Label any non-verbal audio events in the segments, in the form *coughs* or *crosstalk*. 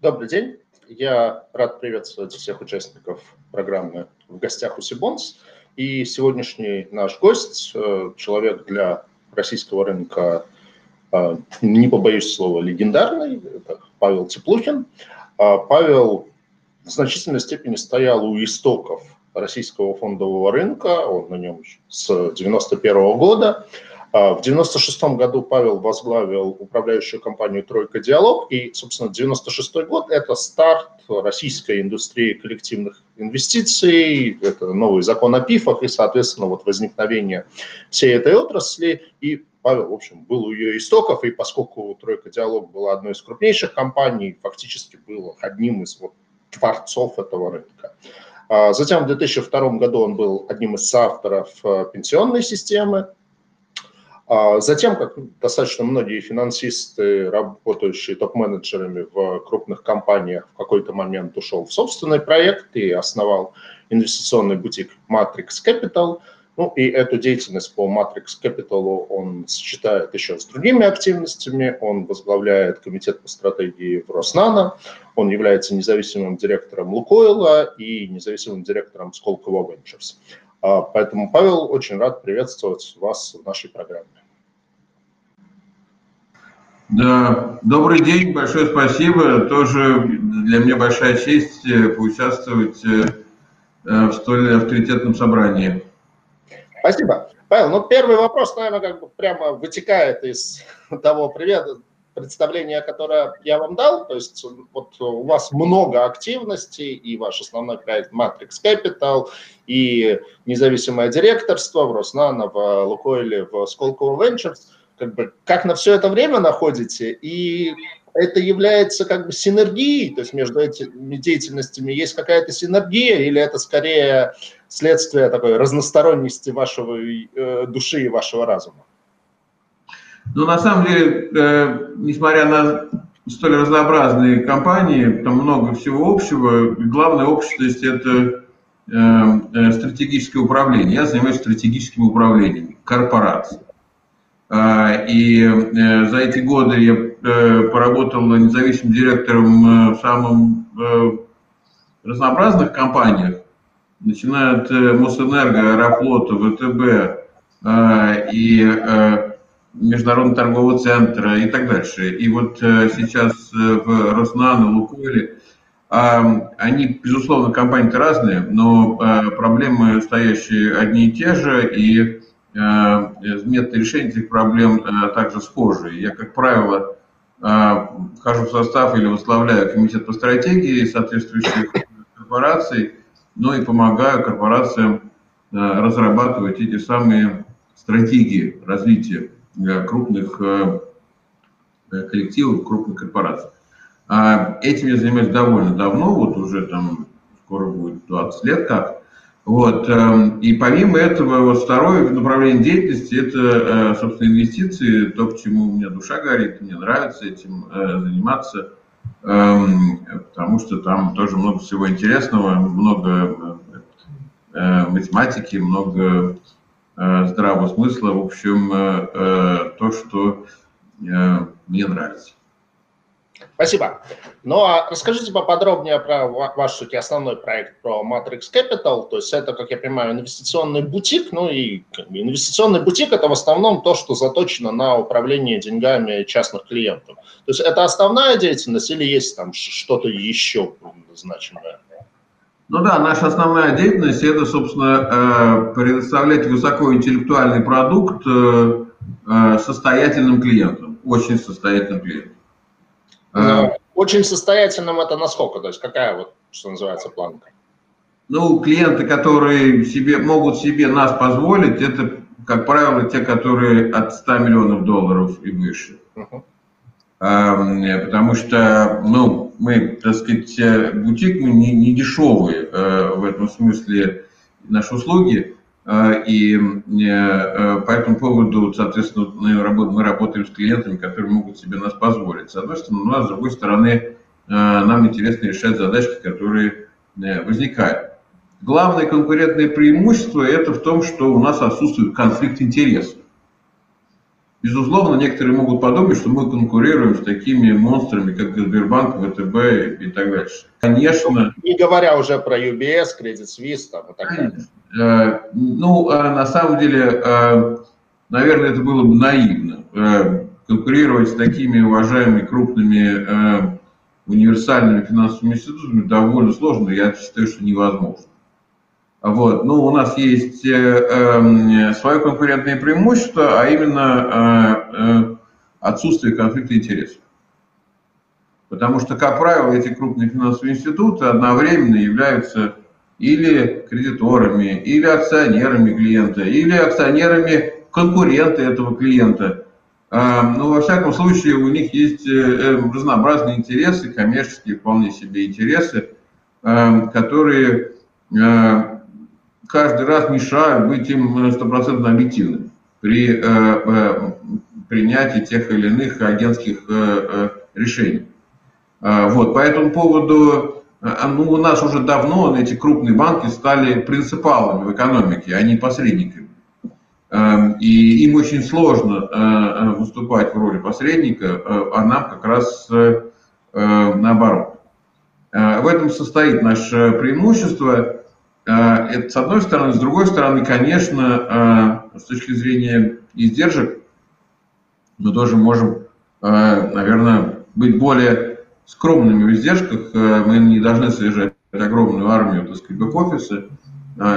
Добрый день. Я рад приветствовать всех участников программы «В гостях у Сибонс». И сегодняшний наш гость, э, человек для российского рынка, э, не побоюсь слова, легендарный, это Павел Теплухин. А Павел в значительной степени стоял у истоков российского фондового рынка, он на нем с 1991 года. А, в 96 году Павел возглавил управляющую компанию «Тройка Диалог», и, собственно, 96 год – это старт российской индустрии коллективных инвестиций, это новый закон о ПИФах и, соответственно, вот возникновение всей этой отрасли. И Павел, в общем, был у ее истоков, и поскольку «Тройка Диалог» была одной из крупнейших компаний, фактически был одним из вот творцов этого рынка. А, затем в 2002 году он был одним из соавторов э, пенсионной системы, а затем, как достаточно многие финансисты, работающие топ-менеджерами в крупных компаниях, в какой-то момент ушел в собственный проект и основал инвестиционный бутик Matrix Capital. Ну и эту деятельность по Matrix Capital он сочетает еще с другими активностями. Он возглавляет комитет по стратегии в Роснано. Он является независимым директором Лукойла и независимым директором Сколково Ventures. А, поэтому, Павел, очень рад приветствовать вас в нашей программе. Да, добрый день, большое спасибо. Тоже для меня большая честь э, поучаствовать э, э, в столь авторитетном собрании. Спасибо. Павел, ну первый вопрос, наверное, как бы прямо вытекает из *laughs* того привета, представления, которое я вам дал. То есть вот у вас много активностей, и ваш основной проект Matrix Capital, и независимое директорство в Роснано, в Лукойле, в Сколково Ventures – как бы как на все это время находите, и это является как бы синергией, то есть между этими деятельностями есть какая-то синергия, или это скорее следствие такой разносторонности вашего э, души и вашего разума? Ну, на самом деле, э, несмотря на столь разнообразные компании, там много всего общего, главная общность – это э, э, стратегическое управление. Я занимаюсь стратегическим управлением корпорации. А, и за эти годы я поработал независимым директором в самых разнообразных компаниях, начиная от Мосэнерго, Аэрофлота, ВТБ и Международного торгового центра и так дальше. И вот сейчас в Роснано, Лукойле, они, безусловно, компании-то разные, но проблемы стоящие одни и те же, и Э, методы решения этих проблем э, также схожи. Я, как правило, э, вхожу в состав или возглавляю комитет по стратегии соответствующих корпораций, но и помогаю корпорациям разрабатывать эти самые стратегии развития крупных коллективов, крупных корпораций. Этим я занимаюсь довольно давно, вот уже там скоро будет 20 лет как. Вот. Эм, и помимо этого, вот второе направление деятельности – это, э, собственно, инвестиции, то, к чему у меня душа горит, мне нравится этим э, заниматься, эм, потому что там тоже много всего интересного, много э, математики, много здравого смысла, в общем, то, что мне нравится. Спасибо. Ну а расскажите поподробнее про ваш сути основной проект, про Matrix Capital. То есть это, как я понимаю, инвестиционный бутик. Ну и инвестиционный бутик – это в основном то, что заточено на управление деньгами частных клиентов. То есть это основная деятельность или есть там что-то еще значимое? Ну да, наша основная деятельность – это, собственно, э, предоставлять высокоинтеллектуальный продукт э, э, состоятельным клиентам, очень состоятельным клиентам. А, очень состоятельным это насколько? То есть какая вот, что называется, планка? Ну, клиенты, которые себе, могут себе нас позволить, это, как правило, те, которые от 100 миллионов долларов и выше. Uh-huh. А, потому что, ну, мы, так сказать, э, бутик мы не, не дешевые э, в этом смысле наши услуги. А, и э, по этому поводу, соответственно, мы работаем с клиентами, которые могут себе нас позволить. С одной стороны, но с другой стороны, э, нам интересно решать задачки, которые э, возникают. Главное конкурентное преимущество – это в том, что у нас отсутствует конфликт интересов. Безусловно, некоторые могут подумать, что мы конкурируем с такими монстрами, как Сбербанк, ВТБ и так дальше. Конечно. Не говоря уже про UBS, Credit Suisse там, и так далее. Э, ну, э, на самом деле, э, наверное, это было бы наивно. Конкурировать с такими уважаемыми крупными универсальными финансовыми институтами довольно сложно, я считаю, что невозможно. Вот. Ну, у нас есть э, э, свое конкурентное преимущество, а именно э, э, отсутствие конфликта интересов. Потому что, как правило, эти крупные финансовые институты одновременно являются или кредиторами, или акционерами клиента, или акционерами конкурента этого клиента. Э, ну, во всяком случае, у них есть э, э, разнообразные интересы, коммерческие вполне себе интересы, которые каждый раз мешают быть им стопроцентно объективным при э, э, принятии тех или иных агентских э, решений. Вот, по этому поводу, ну, у нас уже давно эти крупные банки стали принципалами в экономике, а не посредниками. Эм, и им очень сложно выступать в роли посредника, а нам как раз наоборот. В этом состоит наше преимущество. Э, это с одной стороны. С другой стороны, конечно, э, с точки зрения издержек, мы тоже можем, э, наверное, быть более скромными в издержках. Мы не должны содержать огромную армию, так сказать, бэк-офиса.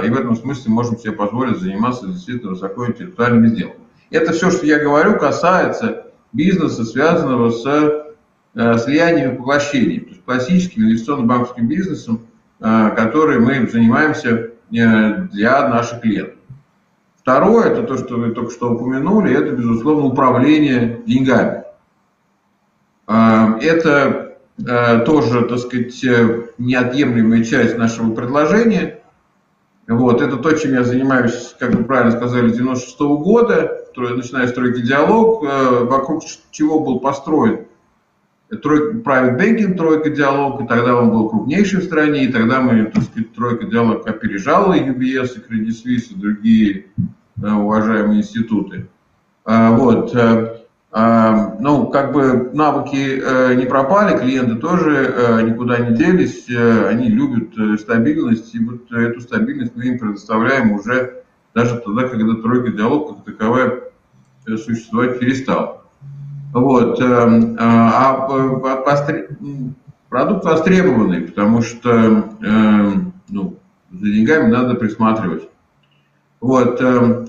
И в этом смысле можем себе позволить заниматься действительно высокоинтеллектуальными сделками. Это все, что я говорю, касается бизнеса, связанного с слиянием и поглощением. То есть классическим инвестиционно-банковским бизнесом – которой мы занимаемся э, для наших клиентов. Второе, это то, что вы только что упомянули, это, безусловно, управление деньгами. Э, это тоже, так сказать, неотъемлемая часть нашего предложения. Вот, это то, чем я занимаюсь, как вы правильно сказали, с 96 -го года, начиная строить диалог, вокруг чего был построен тройка, private banking, тройка диалог, и тогда он был крупнейший в стране, и тогда мы, так сказать, тройка диалог опережала и UBS, и Credit Suisse, и другие э, уважаемые институты. А, вот. Э, а, ну, как бы навыки э, не пропали, клиенты тоже никуда не делись, они любят стабильность, и вот эту стабильность мы им предоставляем уже даже тогда, когда тройка диалог как таковая существовать перестала. Вот. Эм, а, а продукт востребованный, потому что эм, ну, за деньгами надо присматривать. Вот. Эм,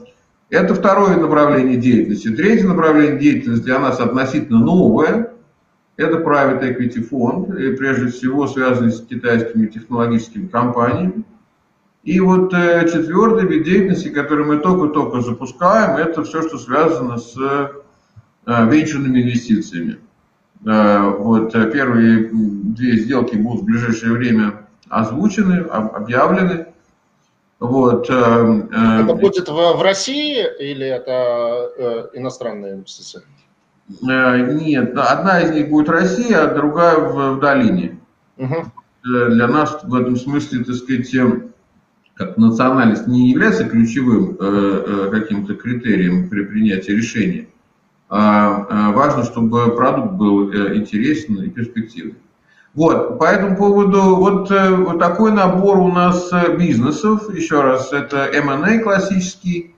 это второе направление деятельности. Третье направление деятельности для нас относительно новое. Это private equity фонд, и прежде всего связанный с китайскими технологическими компаниями. И вот э, четвертый вид деятельности, который мы только-только запускаем, это все, что связано с венчурными инвестициями. Э, вот э, первые две сделки будут в ближайшее время озвучены, объявлены. Вот. Это будет в, в России или это иностранные инвестиции? Нет, одна из них будет Россия, а другая в, в долине. Угу. Для нас в этом смысле, так сказать, как национальность не является ключевым каким-то критерием при принятии решения. А, а, важно, чтобы продукт был э, интересен и перспективный. Вот, по этому поводу вот, э, вот такой набор у нас э, бизнесов. Еще раз, это M&A классический,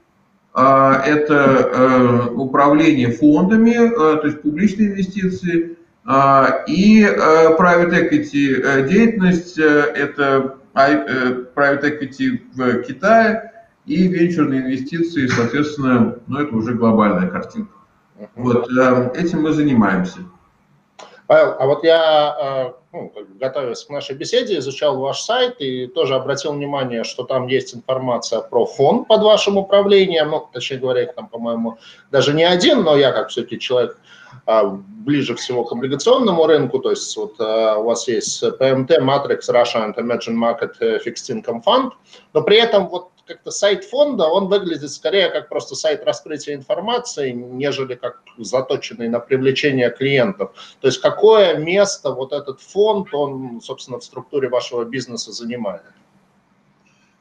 а, это управление фондами, то есть публичные инвестиции, и private equity деятельность, это private equity в Китае и венчурные инвестиции, соответственно, ну это уже глобальная картинка. Вот э, этим мы занимаемся. Павел, а вот я, э, ну, готовясь к нашей беседе, изучал ваш сайт и тоже обратил внимание, что там есть информация про фонд под вашим управлением, ну, точнее говоря, их там, по-моему, даже не один, но я, как все-таки человек э, ближе всего к облигационному рынку, то есть вот у вас есть PMT, Matrix, Russia and Emerging Market Fixed Income Fund, но при этом вот как-то сайт фонда, он выглядит скорее как просто сайт раскрытия информации, нежели как заточенный на привлечение клиентов. То есть какое место вот этот фонд, он, собственно, в структуре вашего бизнеса занимает?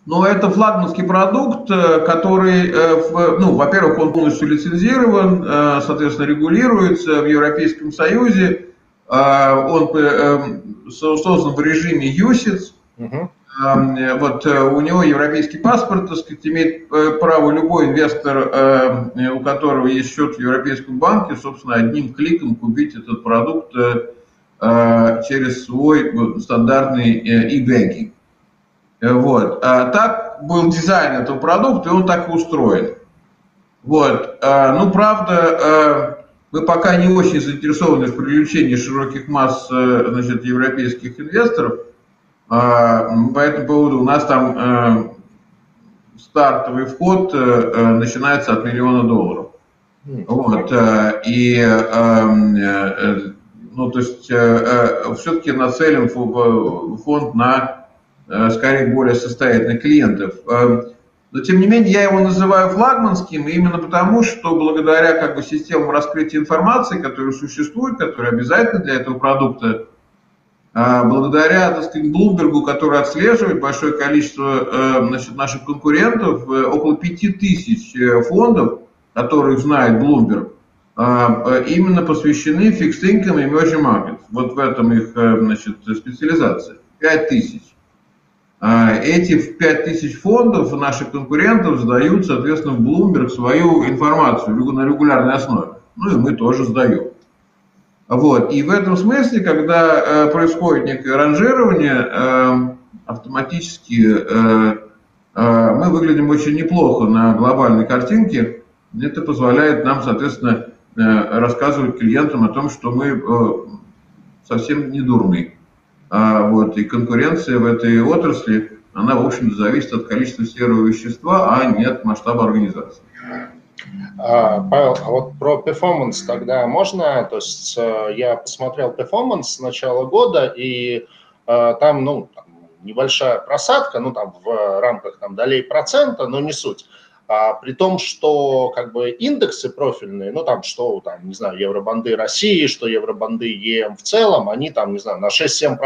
Но это флагманский продукт, который, ну, во-первых, он полностью лицензирован, соответственно, регулируется в Европейском Союзе. Он создан в режиме USITS. Угу. Вот у него европейский паспорт, так сказать, имеет право любой инвестор, у которого есть счет в Европейском банке, собственно, одним кликом купить этот продукт через свой стандартный e-banking. Вот. А так был дизайн этого продукта, и он так и устроен. Вот. А, ну, правда, мы пока не очень заинтересованы в привлечении широких масс э, значит, европейских инвесторов. А, по этому поводу у нас там э, стартовый вход э, начинается от миллиона долларов. Вот. И ну, то есть все-таки нацелен фонд на Э, скорее более состоятельных клиентов. Э, но тем не менее я его называю флагманским именно потому, что благодаря как бы системам раскрытия информации, которые существуют, которые обязательны для этого продукта, э, благодаря, так сказать, Блумбергу, который отслеживает большое количество значит, наших конкурентов, около 5000 фондов, которые знает Bloomberg, именно посвящены fixed income и emerging markets. Вот в этом их значит, специализация. 5000. А, эти 5000 фондов наших конкурентов сдают, соответственно, в Bloomberg свою информацию на регулярной основе. Ну и мы тоже сдаем. Вот. И в этом смысле, когда э, происходит некое ранжирование, э, автоматически э, мы выглядим очень неплохо на глобальной картинке. Это позволяет нам, соответственно, рассказывать клиентам о том, что мы совсем не дурные. А, вот, и конкуренция в этой отрасли, она, в общем-то, зависит от количества серого вещества, а не от масштаба организации. А, Павел, а вот про performance тогда можно? То есть э, я посмотрел performance с начала года, и э, там, ну, там небольшая просадка, ну, там в рамках там, долей процента, но не суть. А, при том, что как бы индексы профильные, ну там что, там, не знаю, евробонды России, что евробонды EM в целом, они там, не знаю, на 6-7%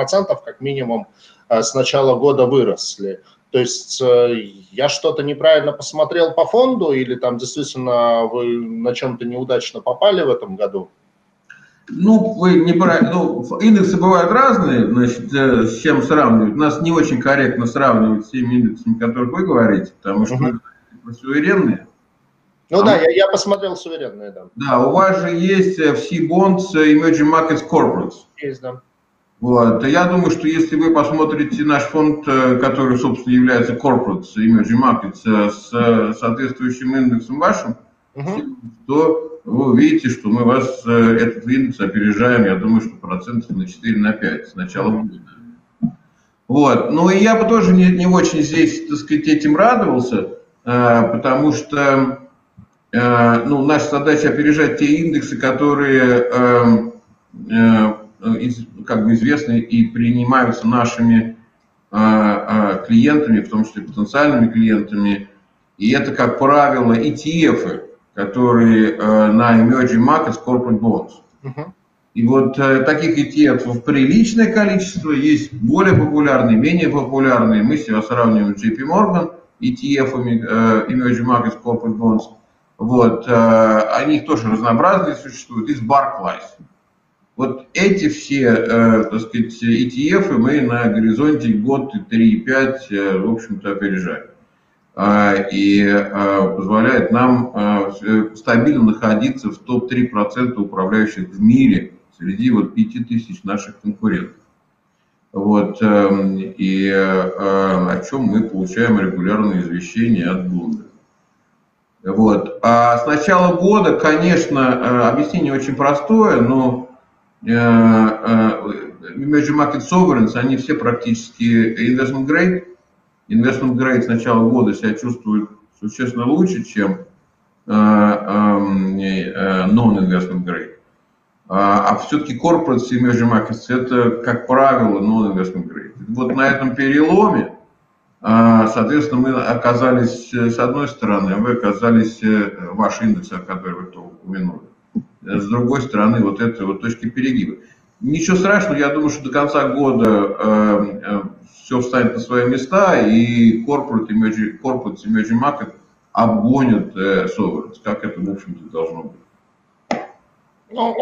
как минимум а, с начала года выросли. То есть э, я что-то неправильно посмотрел по фонду или там действительно вы на чем-то неудачно попали в этом году? Ну, вы неправильно. Ну, индексы бывают разные, значит, э, с чем сравнивать. Нас не очень корректно сравнивать с теми индексами, о которых вы говорите, потому что uh-huh суверенные. Ну а да, я, я посмотрел суверенные, да. Да, у вас же есть в C-Bonds Emerging Markets Corporates. Есть, да. Вот. Я думаю, что если вы посмотрите наш фонд, э, который, собственно, является Corporates Emerging Markets, э, с э, соответствующим индексом вашим, угу. то вы увидите, что мы вас, этот индекс опережаем, я думаю, что процентов на 4 на 5 с начала года. Вот. Ну и я бы тоже не, не очень здесь, так сказать, этим радовался, потому что ну, наша задача опережать те индексы, которые эм, как бы известны и принимаются нашими клиентами, в том числе потенциальными клиентами. И это, как правило, ETF, которые на Emerging Markets Corporate Bonds. Uh-huh. И вот таких ETF приличное количество, есть более популярные, менее популярные. Мы себя сравниваем с JP Morgan – э, Emerging Markets Corporate Bonds. Вот, э, они тоже разнообразные существуют, из Barclays. Вот эти все, э, так сказать, ETF мы на горизонте год, 3-5, в общем-то, опережаем. И позволяет нам стабильно находиться в топ-3% управляющих в мире среди вот 5000 наших конкурентов. Вот, эм, и э, о чем мы получаем регулярные извещения от Bloomberg. Вот. А с начала года, конечно, э, объяснение очень простое, но э, Emerging Market Sovereigns, они все практически investment grade. Investment grade с начала года себя чувствует существенно лучше, чем эм, non-investment grade. А, а все-таки corporate emerging markets это, как правило, non-investment grade. Вот на этом переломе, соответственно, мы оказались э, с одной стороны, а вы оказались, э, ваш индекс, который вы упомянули. С другой стороны, вот это вот точки перегиба. Ничего страшного, я думаю, что до конца года э, все встанет на свои места, и corporate emerging, corporate emerging market обгонит э, sovereigns, как это, в общем-то, должно быть. Ну,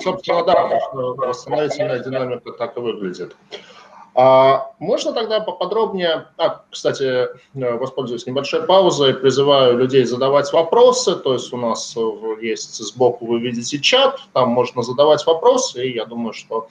собственно, да, восстановительная динамика так и выглядит. А можно тогда поподробнее, а, кстати, воспользуюсь небольшой паузой, призываю людей задавать вопросы, то есть у нас есть сбоку, вы видите чат, там можно задавать вопросы, и я думаю, что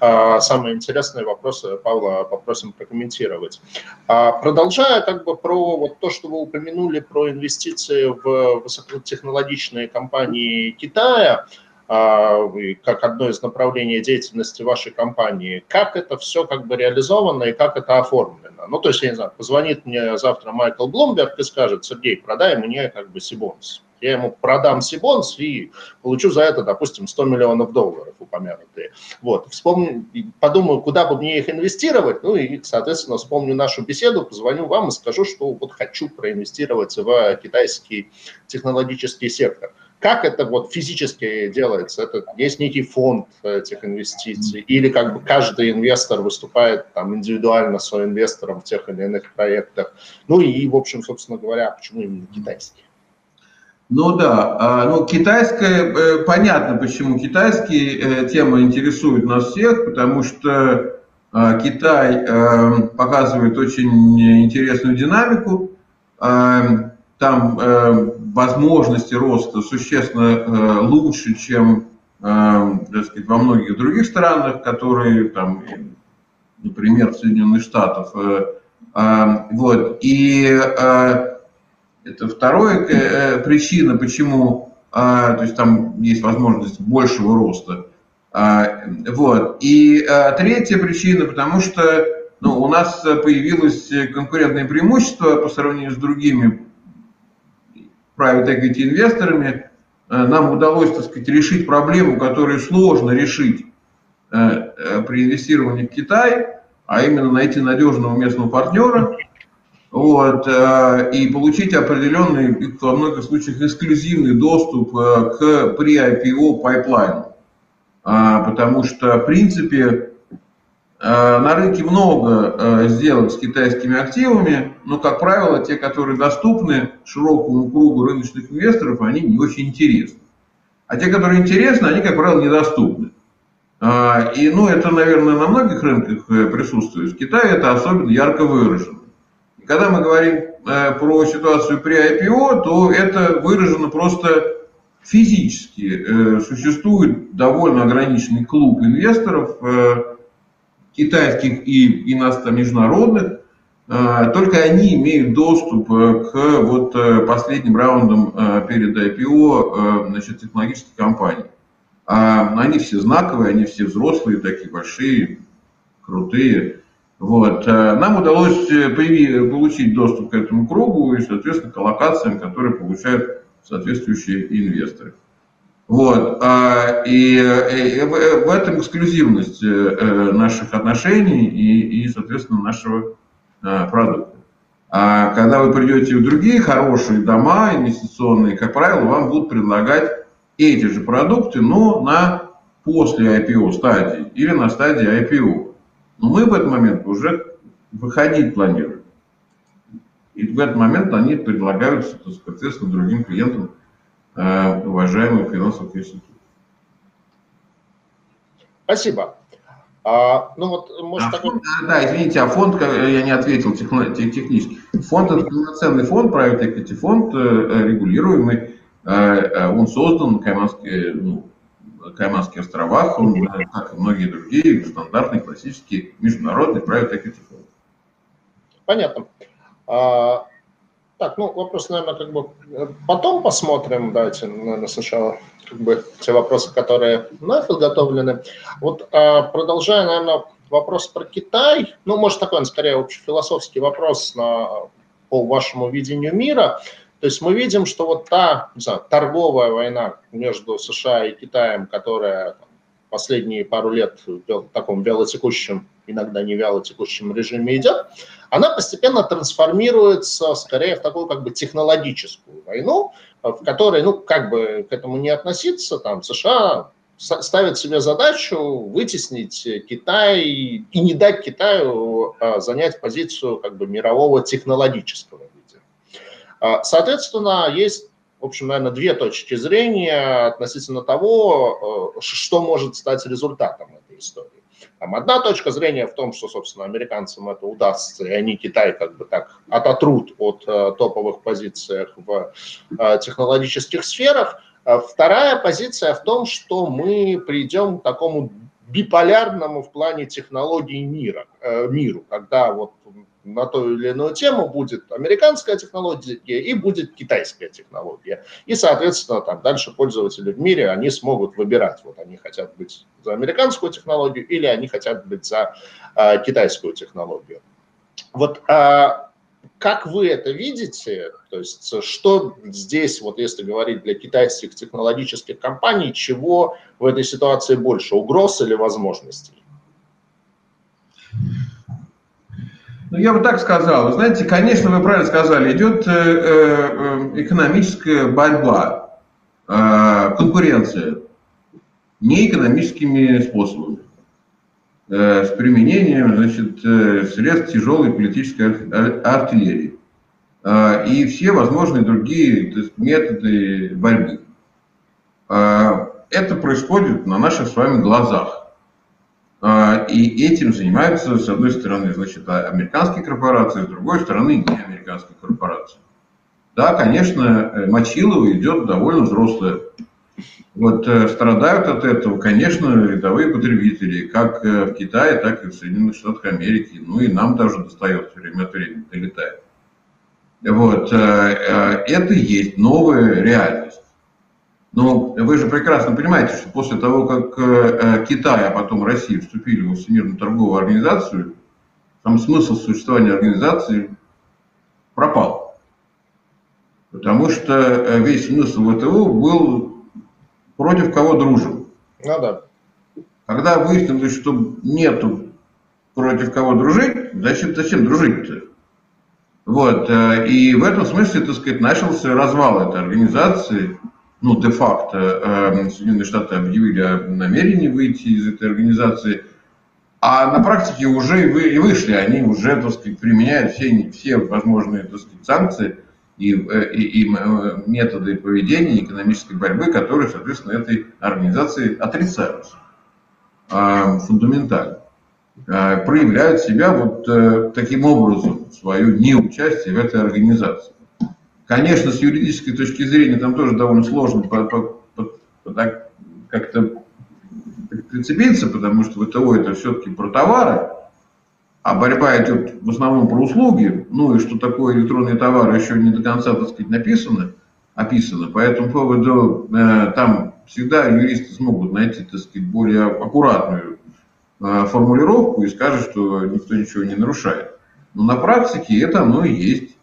а, самые интересные вопросы Павла попросим прокомментировать. А, продолжая как бы про вот то, что вы упомянули про инвестиции в высокотехнологичные компании Китая, как одно из направлений деятельности вашей компании, как это все как бы реализовано и как это оформлено. Ну, то есть, я не знаю, позвонит мне завтра Майкл Блумберг и скажет, Сергей, продай мне как бы Сибонс. Я ему продам Сибонс и получу за это, допустим, 100 миллионов долларов упомянутые. Вот, вспомню, подумаю, куда бы мне их инвестировать, ну и, соответственно, вспомню нашу беседу, позвоню вам и скажу, что вот хочу проинвестировать в китайский технологический сектор – как это вот физически делается? Это есть некий фонд этих инвестиций? Или как бы каждый инвестор выступает там индивидуально своим инвестором в тех или иных проектах? Ну и, в общем, собственно говоря, почему именно китайский? Ну да, а, ну китайская, э, понятно, почему китайские э, темы интересуют нас всех, потому что а, Китай э, показывает очень интересную динамику, там возможности роста существенно э, лучше, чем э, сказать, во многих других странах, которые, там, например, Соединенных Штатов. Э, вот. И это вторая причина, почему то есть там есть возможность большего роста. Вот. И третья причина, потому что ну, у нас появилось конкурентное преимущество по сравнению с другими private equity инвесторами, э, нам удалось, так сказать, решить проблему, которую сложно решить э, э, при инвестировании в Китай, а именно найти надежного местного партнера, вот, и получить определенный, во многих случаях, эксклюзивный доступ к при-IPO пайплайну. Потому что, в принципе, на рынке много э, сделок с китайскими активами, но, как правило, те, которые доступны широкому кругу рыночных инвесторов, они не очень интересны. А те, которые интересны, они, как правило, недоступны. Э, и, ну, это, наверное, на многих рынках присутствует. В Китае это особенно ярко выражено. И когда мы говорим про ситуацию при IPO, то это выражено просто физически. Существует довольно ограниченный клуб инвесторов, китайских и иностранных, международных, э, только они имеют доступ э, к вот э, последним раундам перед IPO значит, технологических компаний. А они все знаковые, они все взрослые, такие большие, крутые. Вот. Нам удалось получить доступ к этому кругу и, соответственно, к аллокациям, которые получают соответствующие инвесторы. Вот. А, и, и в этом эксклюзивность э, э, наших отношений и, и соответственно, нашего э, продукта. А когда вы придете в другие хорошие дома инвестиционные, как правило, вам будут предлагать эти же продукты, но на после IPO стадии или на стадии IPO. Но мы в этот момент уже выходить планируем. И в этот момент они предлагаются, соответственно, другим клиентам Э, уважаемых финансовых институтов. Спасибо. А, ну вот, может, а фонд, такой... Да, извините, а фонд, я не ответил технически. Фонд – это полноценный фонд, private equity фонд, э, регулируемый. Э, он создан в Кайманские, ну, Кайманских островах, он, как и многие другие, стандартный, классический, международный private equity фонд. Понятно. А, так, ну, вопрос, наверное, как бы потом посмотрим. Давайте, наверное, сначала как бы те вопросы, которые мной подготовлены. Вот а, продолжая, наверное, вопрос про Китай. Ну, может, такой, он скорее общефилософский вопрос на, по вашему видению мира. То есть мы видим, что вот та, не знаю, торговая война между США и Китаем, которая последние пару лет в таком вялотекущем, иногда не вялотекущем режиме идет, она постепенно трансформируется скорее в такую как бы технологическую войну, в которой, ну, как бы к этому не относиться, там, США ставит себе задачу вытеснить Китай и не дать Китаю а, занять позицию как бы мирового технологического лидера. А, соответственно, есть, в общем, наверное, две точки зрения относительно того, а, что может стать результатом этой истории. Там одна точка зрения в том, что, собственно, американцам это удастся, и они Китай как бы так ототрут от э, топовых позиций в э, технологических сферах. А вторая позиция в том, что мы придем к такому биполярному в плане технологий мира, э, миру, когда вот на ту или иную тему будет американская технология и будет китайская технология. И, соответственно, там дальше пользователи в мире, они смогут выбирать, вот они хотят быть за американскую технологию или они хотят быть за э, китайскую технологию. Вот э, как вы это видите? То есть что здесь, вот если говорить для китайских технологических компаний, чего в этой ситуации больше, угроз или возможностей? Ну, я бы так сказал. Вы знаете, конечно, вы правильно сказали, идет э, э, экономическая борьба, э, конкуренция не экономическими способами. С применением значит, средств тяжелой политической артиллерии и все возможные другие есть, методы борьбы. Это происходит на наших с вами глазах. И этим занимаются, с одной стороны, значит, американские корпорации, с другой стороны, не американские корпорации. Да, конечно, Мочилова идет довольно взрослая вот э, страдают от этого, конечно, рядовые потребители, как э, в Китае, так и в Соединенных Штатах Америки. Ну и нам даже достается время от времени, долетает. Вот, э, это есть новая реальность. Но вы же прекрасно понимаете, что после того, как Китай, а потом Россия вступили в Всемирную торговую организацию, там смысл существования организации пропал. Потому что весь смысл ВТО был против кого дружим. Ну да. Когда выяснилось, что нету против кого дружить, зачем, зачем дружить-то? Вот, э, и в этом смысле, так сказать, начался развал этой организации. Ну, де-факто э, Соединенные Штаты объявили о намерении выйти из этой организации, а на практике уже и вышли, они уже, так сказать, применяют все, все возможные, так сказать, санкции и, э, и, и э, методы поведения экономической борьбы, которые, соответственно, этой организации отрицаются. А, фундаментально, а, проявляют себя вот а, таким образом, свое неучастие в этой организации. Конечно, с юридической точки зрения там тоже довольно сложно как-то прицепиться, потому что ВТО это все-таки про товары, а борьба идет в основном про услуги, ну и что такое электронные товары еще не до конца, так сказать, написано, описано. По этому поводу э, там всегда юристы смогут найти, так сказать, более аккуратную э, формулировку и скажут, что никто ничего не нарушает. Но на практике это оно и есть.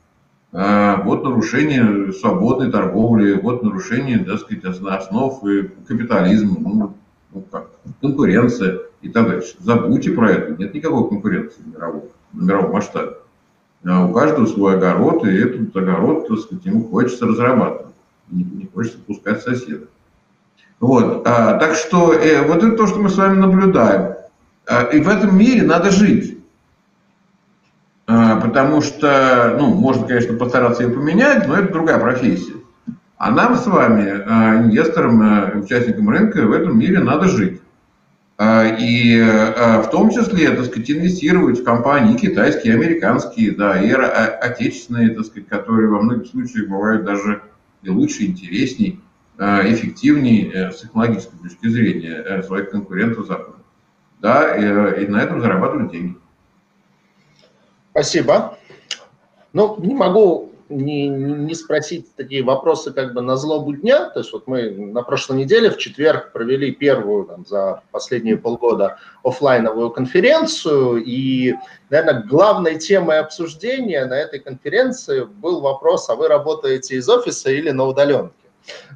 Э, вот нарушение свободной торговли, вот нарушение, так сказать, основ капитализма, ну, ну как, конкуренция и так дальше. Забудьте про это, нет никакой конкуренции мировой, на мировом масштабе. А у каждого свой огород, и этот огород, так сказать, ему хочется разрабатывать, не, не хочется пускать соседа. Вот, а, так что э, вот это то, что мы с вами наблюдаем. А, и в этом мире надо жить. А, потому что, ну, можно, конечно, постараться ее поменять, но это другая профессия. А нам с вами, а, инвесторам, участникам рынка, в этом мире надо жить. А, и в том числе, так сказать, инвестировать в компании китайские, американские, да, и отечественные, так сказать, которые во многих случаях бывают даже и лучше, интересней, эффективнее э, с технологической точки зрения э, своих конкурентов Запада. Да, и, и на этом зарабатывать деньги. Спасибо. Ну, не могу не, не спросить такие вопросы как бы на злобу дня. То есть вот мы на прошлой неделе в четверг провели первую там, за последние полгода офлайновую конференцию. И, наверное, главной темой обсуждения на этой конференции был вопрос, а вы работаете из офиса или на удаленке?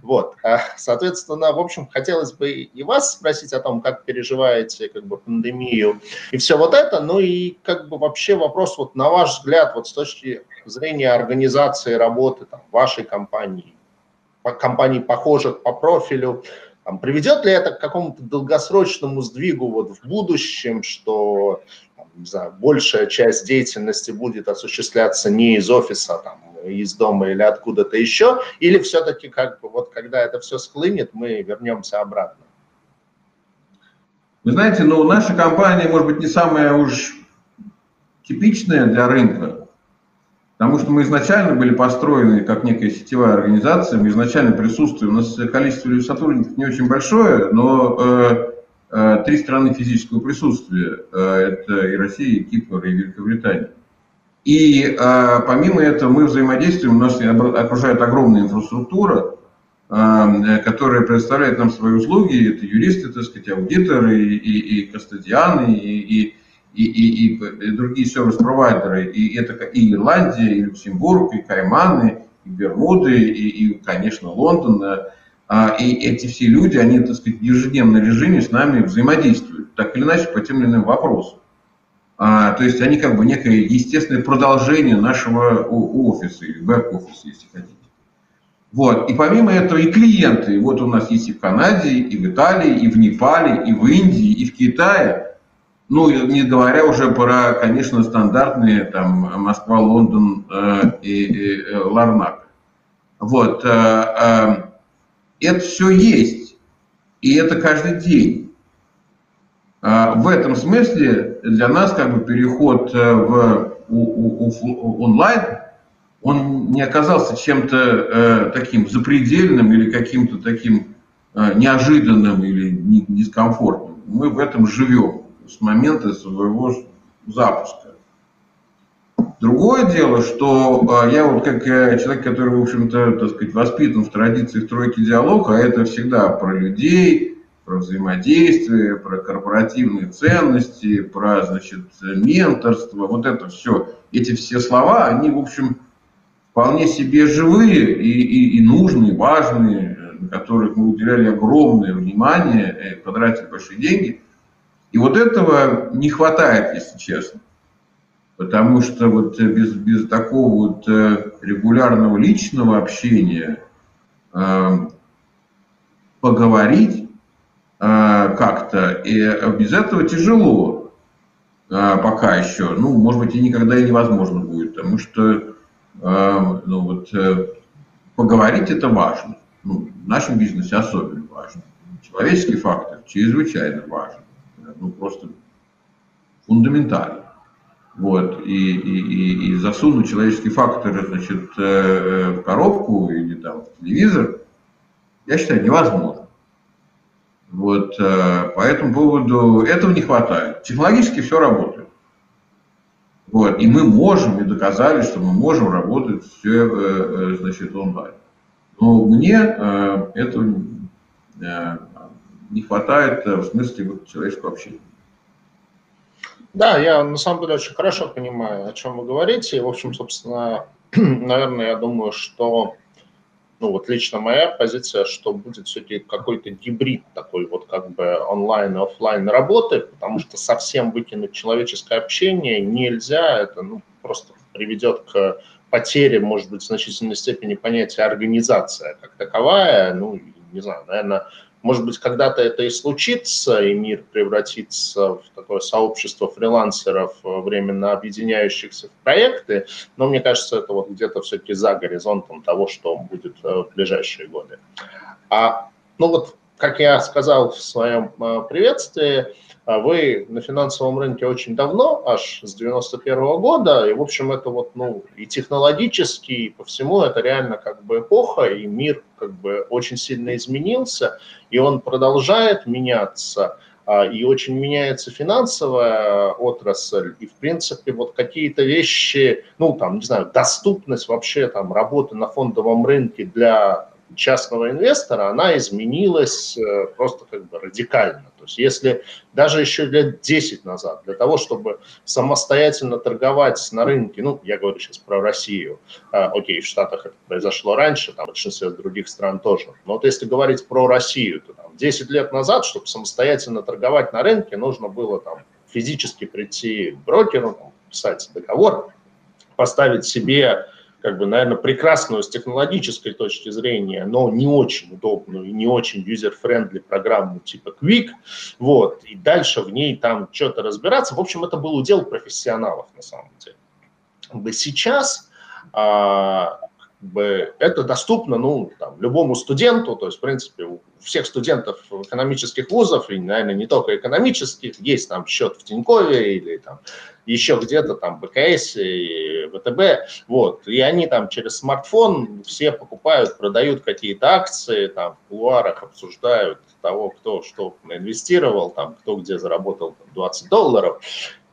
Вот, а, соответственно, в общем, хотелось бы и вас спросить о том, как переживаете как бы пандемию и все вот это, ну и как бы вообще вопрос вот на ваш взгляд вот с точки зрения организации работы там, вашей компании, компаний похожих по профилю, Там, приведет ли это к какому-то долгосрочному сдвигу вот в будущем, что не знаю, большая часть деятельности будет осуществляться не из офиса, там, из дома или откуда-то еще, или все-таки как бы вот когда это все склынет, мы вернемся обратно? Вы знаете, ну, наша компания, может быть, не самая уж типичная для рынка, потому что мы изначально были построены как некая сетевая организация, мы изначально присутствуем, у нас количество сотрудников не очень большое, но э, три страны физического присутствия, э, это и Россия, и Кипр, и Великобритания. И э, помимо этого мы взаимодействуем, нас окружает огромная инфраструктура, э, которая предоставляет нам свои услуги, это юристы, так сказать, аудиторы, и, и, и кастодианы, и, и, и, и, и другие сервис-провайдеры, и это и Ирландия, и Люксембург, и Кайманы, и Бермуды, и, и конечно, Лондон. А, и эти все люди, они, так сказать, в ежедневном режиме с нами взаимодействуют, так или иначе, по тем или иным вопросам. А, то есть они как бы некое естественное продолжение нашего офиса или бэк-офиса, если хотите. Вот. И помимо этого и клиенты. Вот у нас есть и в Канаде, и в Италии, и в Непале, и в Индии, и в Китае. Ну, не говоря уже про, конечно, стандартные там Москва, Лондон э, и, и э, Ларнак. Вот. Э, э, это все есть. И это каждый день. А, в этом смысле для нас как бы переход э, в онлайн, он не оказался чем-то э, таким запредельным или каким-то таким э, неожиданным или дискомфортным. Мы в этом живем с момента своего запуска. Другое дело, что э, я вот как э, человек, который, в общем-то, так сказать, воспитан в традиции тройки диалога, а это всегда про людей, про взаимодействие, про корпоративные ценности, про, значит, менторство, вот это все, эти все слова, они, в общем, вполне себе живые и, и, и нужные, важные, на которых мы уделяли огромное внимание, э, потратили большие деньги. И вот этого не хватает, если честно. Потому что вот без, без такого вот э, регулярного личного общения э, поговорить Э, как-то. И без этого тяжело э, пока еще. Ну, может быть, и никогда и невозможно будет, потому что э, ну, вот, поговорить это важно. Ну, в нашем бизнесе особенно важно. Человеческий фактор чрезвычайно важен. Ну, просто фундаментально. Вот, и, и, и, и засунуть человеческий фактор значит, в коробку или там, в телевизор, я считаю, невозможно. Вот, э, по этому поводу этого не хватает. Технологически все работает. Вот, и мы можем, и доказали, что мы можем работать все, э, э, значит, онлайн. Но мне этого не хватает в смысле вот человеческого общения. Да, я на самом деле очень хорошо понимаю, о чем вы говорите. И, в общем, собственно, *clears throat* наверное, я думаю, что ну вот лично моя позиция, что будет все-таки какой-то гибрид такой вот как бы онлайн и офлайн работы, потому что совсем выкинуть человеческое общение нельзя, это ну, просто приведет к потере, может быть, в значительной степени понятия организация как таковая, ну, не знаю, наверное, может быть, когда-то это и случится, и мир превратится в такое сообщество фрилансеров, э, временно объединяющихся в проекты, но мне кажется, это вот где-то все-таки за горизонтом того, что будет э, в ближайшие годы. А, ну вот, как я сказал в своем э, приветствии, вы на финансовом рынке очень давно, аж с 91 -го года, и, в общем, это вот, ну, и технологически, и по всему это реально как бы эпоха, и мир как бы очень сильно изменился, и он продолжает меняться, а, и очень меняется финансовая отрасль, и, в принципе, вот какие-то вещи, ну, там, не знаю, доступность вообще там работы на фондовом рынке для частного инвестора, она изменилась э, просто как бы радикально. То есть если даже еще лет 10 назад, для того, чтобы самостоятельно торговать на рынке, ну, я говорю сейчас про Россию, э, окей, в Штатах это произошло раньше, там в большинстве других стран тоже, но вот если говорить про Россию, то там 10 лет назад, чтобы самостоятельно торговать на рынке, нужно было там физически прийти к брокеру, там, писать договор, поставить себе как бы, наверное, прекрасную с технологической точки зрения, но не очень удобную и не очень user-friendly программу типа QUIK, вот, и дальше в ней там что-то разбираться. В общем, это был удел профессионалов на самом деле. Сейчас а, это доступно ну, там, любому студенту, то есть, в принципе, у всех студентов экономических вузов, и, наверное, не только экономических, есть там счет в Тинькове или там еще где-то там БКС и ВТБ, вот, и они там через смартфон все покупают, продают какие-то акции, там в кулуарах обсуждают того, кто что инвестировал, там, кто где заработал 20 долларов,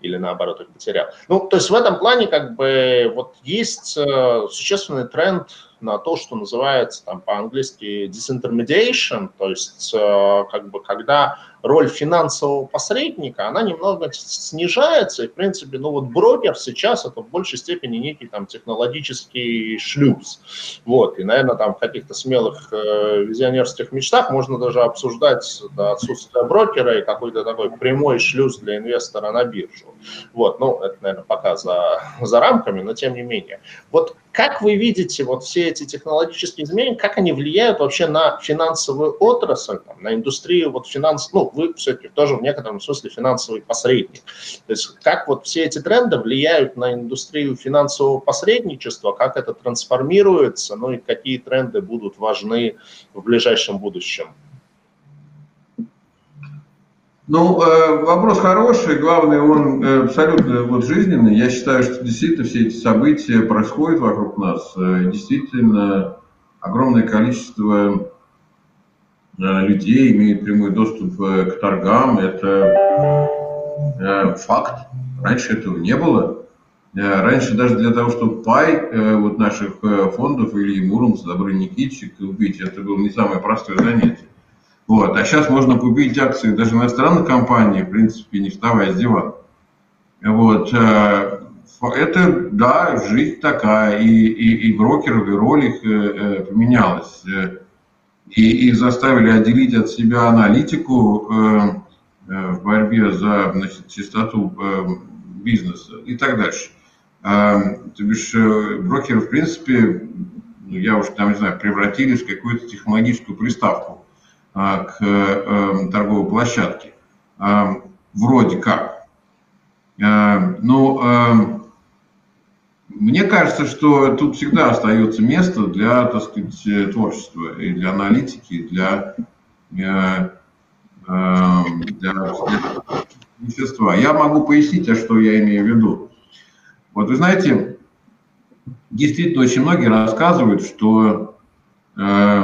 или наоборот их потерял. Ну, то есть в этом плане как бы вот есть э, существенный тренд на то, что называется там по-английски disintermediation, то есть э, как бы когда роль финансового посредника, она немного снижается, и, в принципе, ну вот брокер сейчас это в большей степени некий там технологический шлюз. Вот, и, наверное, там в каких-то смелых э, визионерских мечтах можно даже обсуждать да, отсутствие брокера и какой-то такой прямой шлюз для инвестора на биржу. Вот, ну, это, наверное, пока за, за рамками, но тем не менее. Вот как вы видите вот все эти технологические изменения, как они влияют вообще на финансовую отрасль, там, на индустрию вот финанс, ну, вы все-таки тоже в некотором смысле финансовый посредник. То есть как вот все эти тренды влияют на индустрию финансового посредничества, как это трансформируется, ну и какие тренды будут важны в ближайшем будущем? Ну, э, вопрос хороший, главное, он э, абсолютно вот жизненный. Я считаю, что действительно все эти события происходят вокруг нас. Э, действительно, огромное количество людей имеет прямой доступ к торгам. Это факт. Раньше этого не было. Раньше даже для того, чтобы пай вот наших фондов или Муромс, Добрый Никитчик убить, это было не самое простое занятие. Вот. А сейчас можно купить акции даже иностранных компаний, в принципе, не вставая с дивана. Вот. Э, это, да, жизнь такая, и, и, и брокеров, и э, э, поменялась. И их заставили отделить от себя аналитику в борьбе за значит, чистоту бизнеса и так дальше. То бишь брокеры, в принципе, ну, я уж там, не знаю, превратились в какую-то технологическую приставку а, к эм, торговой площадке. А, вроде как. А, Но ну, мне кажется, что тут всегда остается место для, так сказать, творчества и для аналитики, для, э, эм, для, для вещества. Я могу пояснить, а что я имею в виду. Вот вы знаете, действительно очень многие рассказывают, что э,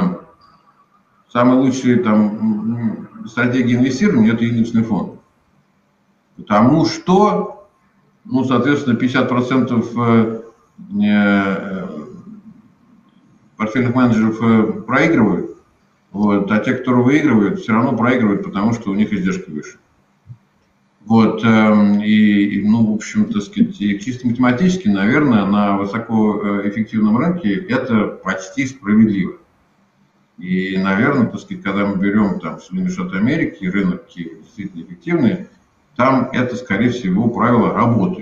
самая лучшая там, стратегия инвестирования – это индексный фонд. Потому что, ну, соответственно, 50% э, э, портфельных менеджеров э, проигрывают, вот, а те, кто выигрывают, все равно проигрывают, потому что у них издержки выше. Вот, эм, и, ну, в общем, так сказать, и чисто математически, наверное, на высокоэффективном рынке это почти справедливо. И, наверное, так сказать, когда мы берем там Соединенные Штаты Америки, рынок действительно эффективный, там это, скорее всего, правила работают.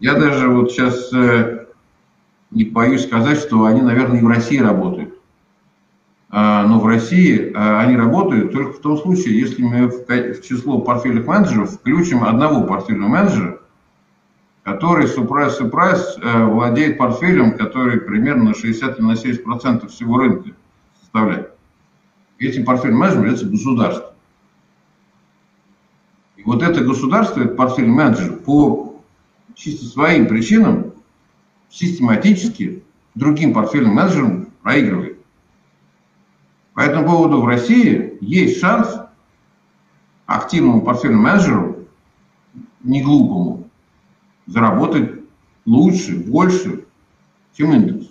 Я даже вот сейчас э, не боюсь сказать, что они, наверное, и в России работают. А, но в России а, они работают только в том случае, если мы в число портфельных менеджеров включим одного портфельного менеджера, который, сюрприз-сюрприз, э, владеет портфелем, который примерно на 60 или на 70% всего рынка составляет. Этим портфельным менеджером является государство. И вот это государство, этот портфельный менеджер по чисто своим причинам систематически другим портфельным менеджерам проигрывает. По этому поводу в России есть шанс активному портфельному менеджеру, не глупому, заработать лучше, больше, чем индекс.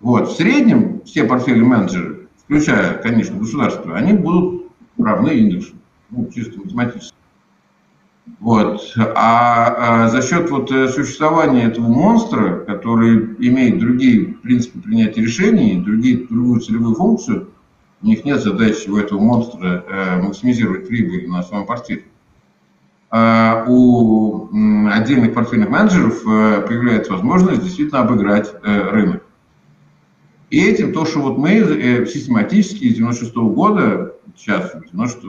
Вот. В среднем все портфельные менеджеры, включая, конечно, государство, они будут равны индексу, ну, чисто математически. Вот. А, а за счет вот э, существования этого монстра, который имеет другие принципы принятия решений, другие, другую целевую функцию, у них нет задачи у этого монстра э, максимизировать прибыль на своем портфеле. у отдельных портфельных менеджеров появляется возможность действительно обыграть рынок. И этим то, что вот мы систематически с 96 -го года, сейчас, 96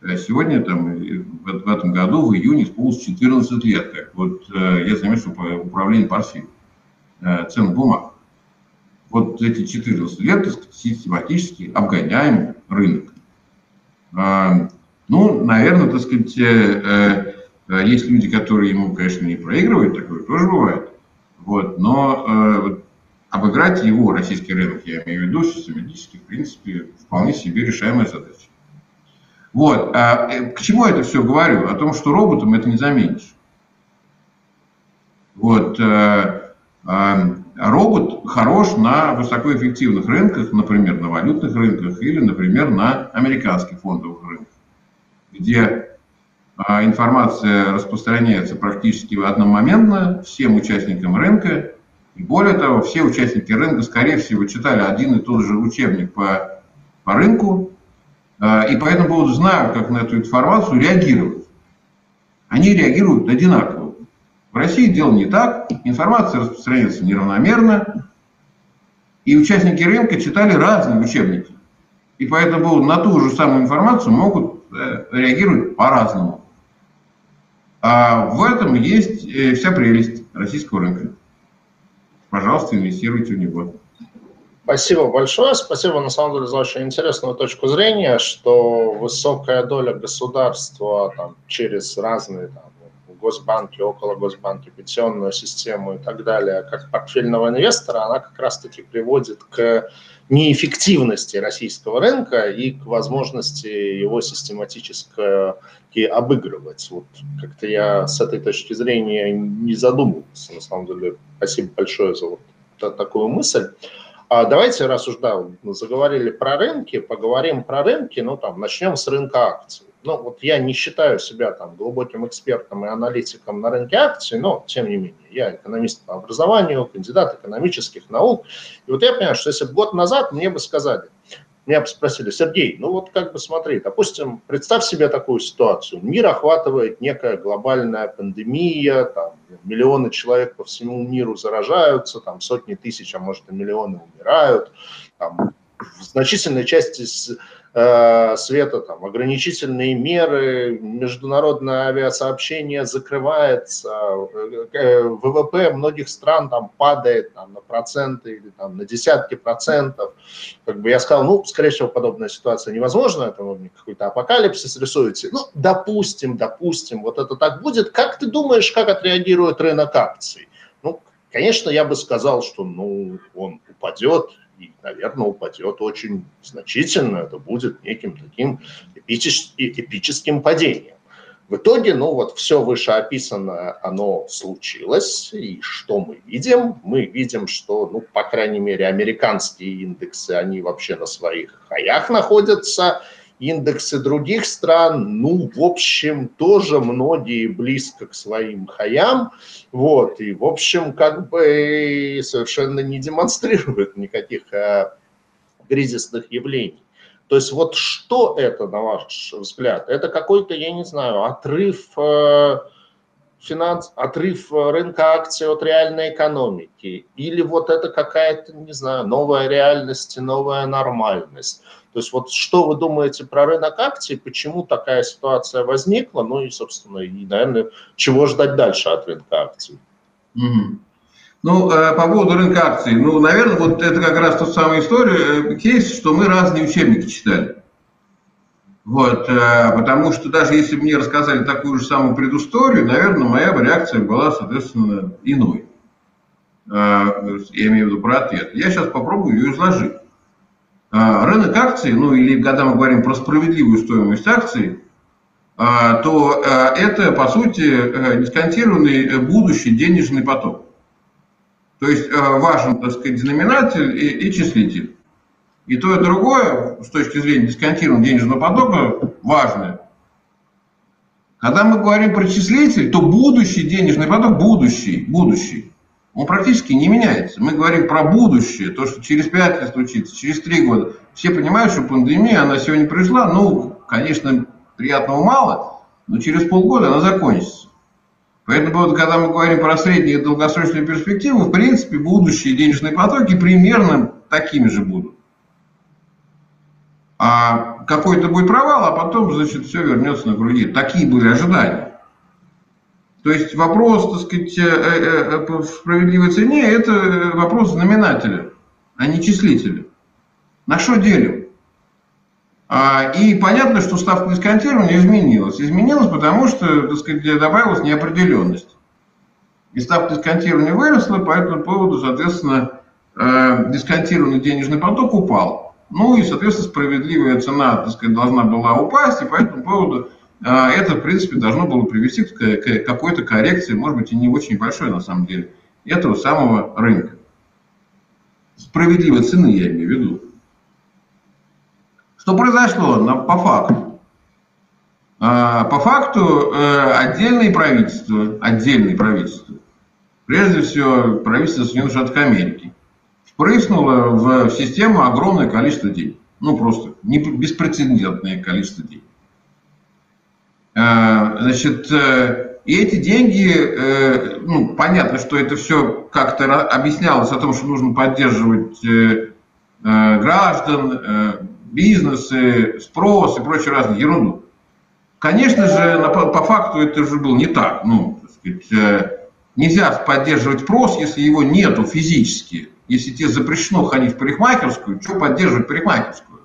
Сегодня, там, в этом году, в июне, исполнилось 14 лет, как вот я заметил управление портфелем цен бумаг вот эти 14 лет систематически обгоняем рынок. А, ну, наверное, так сказать, э, э, есть люди, которые ему, конечно, не проигрывают, такое тоже бывает. Вот, но э, обыграть его, российский рынок, я имею в виду, систематически, в принципе, вполне себе решаемая задача. Вот, а к чему это все говорю? О том, что роботом это не заменишь. Вот, робот хорош на высокоэффективных рынках, например, на валютных рынках или, например, на американских фондовых рынках, где а, информация распространяется практически одномоментно всем участникам рынка. И более того, все участники рынка, скорее всего, читали один и тот же учебник по, по рынку, а, и поэтому поводу знают, как на эту информацию реагировать. Они реагируют одинаково. В России дело не так, информация распространяется неравномерно, и участники рынка читали разные учебники. И поэтому на ту же самую информацию могут э, реагировать по-разному. А в этом есть э, вся прелесть российского рынка. Пожалуйста, инвестируйте в него. Спасибо большое. Спасибо, на самом деле, за очень интересную точку зрения, что высокая доля государства там, через разные там, госбанки, около госбанки, пенсионную систему и так далее, как портфельного инвестора, она как раз-таки приводит к неэффективности российского рынка и к возможности его систематически обыгрывать. Вот как-то я с этой точки зрения не задумывался, на самом деле. Спасибо большое за вот такую мысль. А давайте, раз уж да, заговорили про рынки, поговорим про рынки, ну там начнем с рынка акций ну, вот я не считаю себя там глубоким экспертом и аналитиком на рынке акций, но, тем не менее, я экономист по образованию, кандидат экономических наук. И вот я понимаю, что если бы год назад мне бы сказали, меня спросили, Сергей, ну вот как бы смотри, допустим, представь себе такую ситуацию. Мир охватывает некая глобальная пандемия, там, миллионы человек по всему миру заражаются, там сотни тысяч, а может и миллионы умирают, там, в значительной части света, там, ограничительные меры, международное авиасообщение закрывается, э, ВВП многих стран там падает там, на проценты или там, на десятки процентов. Как бы я сказал, ну, скорее всего, подобная ситуация невозможна, это ну, какой-то апокалипсис рисуете. Ну, допустим, допустим, вот это так будет. Как ты думаешь, как отреагирует рынок акций? Ну, конечно, я бы сказал, что ну, он упадет, и, наверное, упадет очень значительно. Это будет неким таким эпическим падением. В итоге, ну вот все вышеописанное, оно случилось. И что мы видим? Мы видим, что, ну, по крайней мере, американские индексы, они вообще на своих хаях находятся – индексы других стран, ну, в общем, тоже многие близко к своим хаям, вот, и, в общем, как бы совершенно не демонстрируют никаких а, кризисных явлений. То есть вот что это, на ваш взгляд? Это какой-то, я не знаю, отрыв, э, финанс, отрыв рынка акций от реальной экономики? Или вот это какая-то, не знаю, новая реальность, новая нормальность? То есть вот что вы думаете про рынок акций, почему такая ситуация возникла, ну и, собственно, и, наверное, чего ждать дальше от рынка акций? Mm-hmm. Ну, э, по поводу рынка акций, ну, наверное, вот это как раз тот самый история, э, кейс, что мы разные учебники читали. Вот, э, потому что даже если бы мне рассказали такую же самую предысторию, наверное, моя бы реакция была, соответственно, иной. Я имею в виду про ответ. Я сейчас попробую ее изложить. А, рынок акций, ну или когда мы говорим про справедливую стоимость акций, то это, по сути, э, дисконтированный будущий денежный поток. То есть важен, так сказать, знаменатель и числитель. И то, и другое, с точки зрения дисконтированного денежного потока, важно. Когда мы говорим про числитель, то будущий денежный поток, будущий, будущий, он практически не меняется. Мы говорим про будущее, то, что через 5 лет случится, через 3 года. Все понимают, что пандемия, она сегодня пришла, ну, конечно, приятного мало, но через полгода она закончится. Поэтому вот, когда мы говорим про среднюю и долгосрочную перспективу, в принципе, будущие денежные потоки примерно такими же будут. А какой-то будет провал, а потом, значит, все вернется на круги. Такие были ожидания. То есть вопрос, так сказать, э, э, э, в справедливой цене – это вопрос знаменателя, а не числителя. На что делим? А, и понятно, что ставка дисконтирования изменилась. Изменилась, потому что, так сказать, добавилась неопределенность. И ставка дисконтирования выросла, по этому поводу, соответственно, дисконтированный денежный поток упал. Ну и, соответственно, справедливая цена, так сказать, должна была упасть, и по этому поводу а, это, в принципе, должно было привести к какой-то коррекции, может быть, и не очень большой на самом деле, этого самого рынка. Справедливой цены я имею в виду. Что произошло по факту? А, по факту э, отдельные правительства, отдельные правительства, прежде всего правительство Соединенных Штатов Америки, впрыснуло в систему огромное количество денег. Ну, просто беспрецедентное количество денег. Э, значит, э, и эти деньги, э, ну, понятно, что это все как-то объяснялось о том, что нужно поддерживать граждан, бизнесы, спрос и прочую разную ерунду. Конечно же, по факту это же было не так. Ну, так сказать, нельзя поддерживать прос, если его нету физически. Если тебе запрещено ходить в парикмахерскую, что поддерживать парикмахерскую?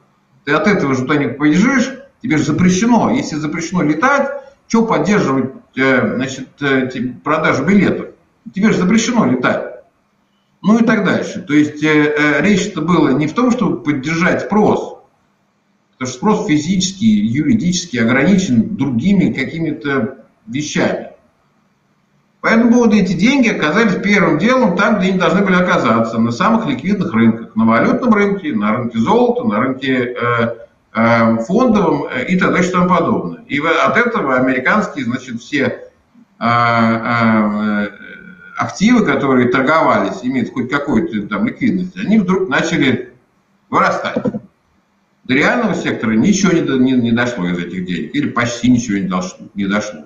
Ты от этого же туда не побежишь, Тебе же запрещено, если запрещено летать, что поддерживать э, значит, э, продажу билетов? Тебе же запрещено летать. Ну и так дальше. То есть э, речь-то была не в том, чтобы поддержать спрос, потому что спрос физически, юридически ограничен другими какими-то вещами. Поэтому вот эти деньги оказались первым делом там, где они должны были оказаться, на самых ликвидных рынках, на валютном рынке, на рынке золота, на рынке Э, фондовым э, и далее, и тому подобное. И от этого американские, значит, все э, активы, которые торговались, имеют хоть какую-то там ликвидность, они вдруг начали вырастать. До реального сектора ничего не, не, не дошло из этих денег, или почти ничего не дошло. Не дошло.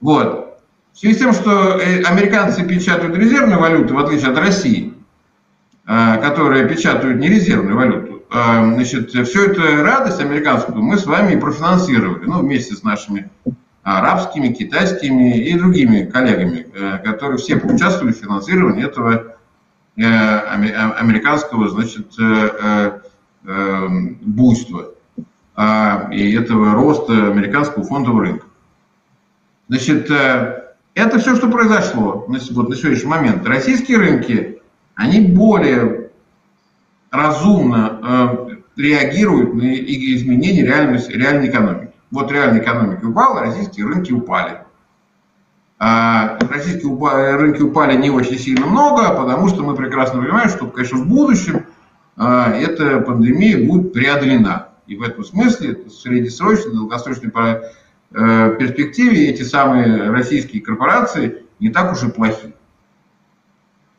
Вот. В связи с тем, что американцы печатают резервную валюту, в отличие от России, которая печатают не резервную валюту, Эм, значит, всю эту радость американскую мы с вами профинансировали, ну, вместе с нашими арабскими, китайскими и другими коллегами, э, которые все поучаствовали в финансировании этого э, американского, значит, э, буйства и этого роста американского фондового рынка. Значит, это все, что произошло на сегодняшний момент. Российские рынки, они более разумно э, реагируют на изменения реальной, реальной экономики. Вот реальная экономика упала, российские рынки упали. А российские рынки упали не очень сильно много, потому что мы прекрасно понимаем, что, конечно, в будущем а, эта пандемия будет преодолена. И в этом смысле, в среднесрочной, долгосрочной э, перспективе эти самые российские корпорации не так уж и плохи.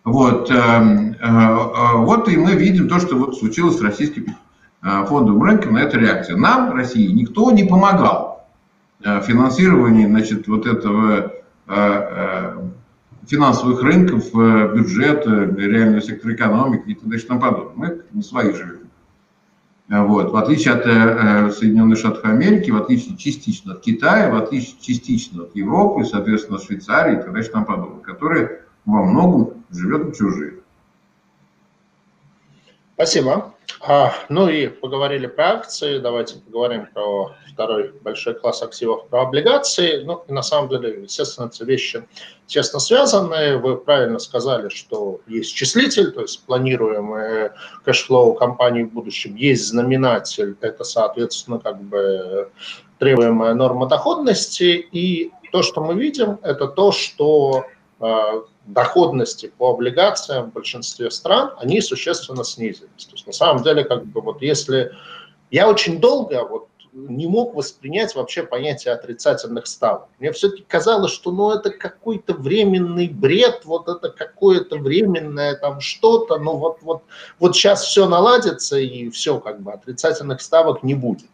Вот, э, э, вот и мы видим то, что вот случилось с российским фондовым рынком на этой реакции. Нам, России, никто не помогал в финансировании значит, вот этого финансовых рынков, бюджета, реального сектора экономики и т.д. и тому подобное. Мы не свои живем. Вот. В отличие от Соединенных Штатов Америки, в отличие частично от Китая, в отличие частично от Европы, соответственно, Швейцарии и т.д. и тому подобное, которые во многом живет на чужих. Спасибо. А, ну и поговорили про акции, давайте поговорим про второй большой класс активов, про облигации. Ну, и на самом деле, естественно, эти вещи тесно связаны. Вы правильно сказали, что есть числитель, то есть планируемый cash flow компании в будущем, есть знаменатель, это, соответственно, как бы требуемая норма доходности. И то, что мы видим, это то, что а, доходности по облигациям в большинстве стран, они существенно снизились. То есть на самом деле, как бы вот если... Я очень долго вот не мог воспринять вообще понятие отрицательных ставок. Мне все-таки казалось, что ну, это какой-то временный бред, вот это какое-то временное там что-то, ну вот, вот, вот сейчас все наладится и все, как бы отрицательных ставок не будет.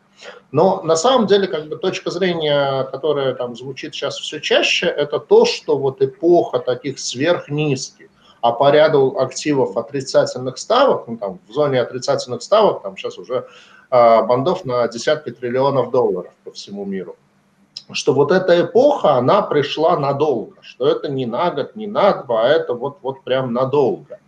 Но на самом деле, как бы точка зрения, которая там звучит сейчас все чаще, это то, что вот эпоха таких сверхнизких, а по ряду активов отрицательных ставок, ну там в зоне отрицательных ставок, там сейчас уже э, бандов на десятки триллионов долларов по всему миру, что вот эта эпоха, она пришла надолго, что это не на год, не на два, а это вот, вот прям надолго.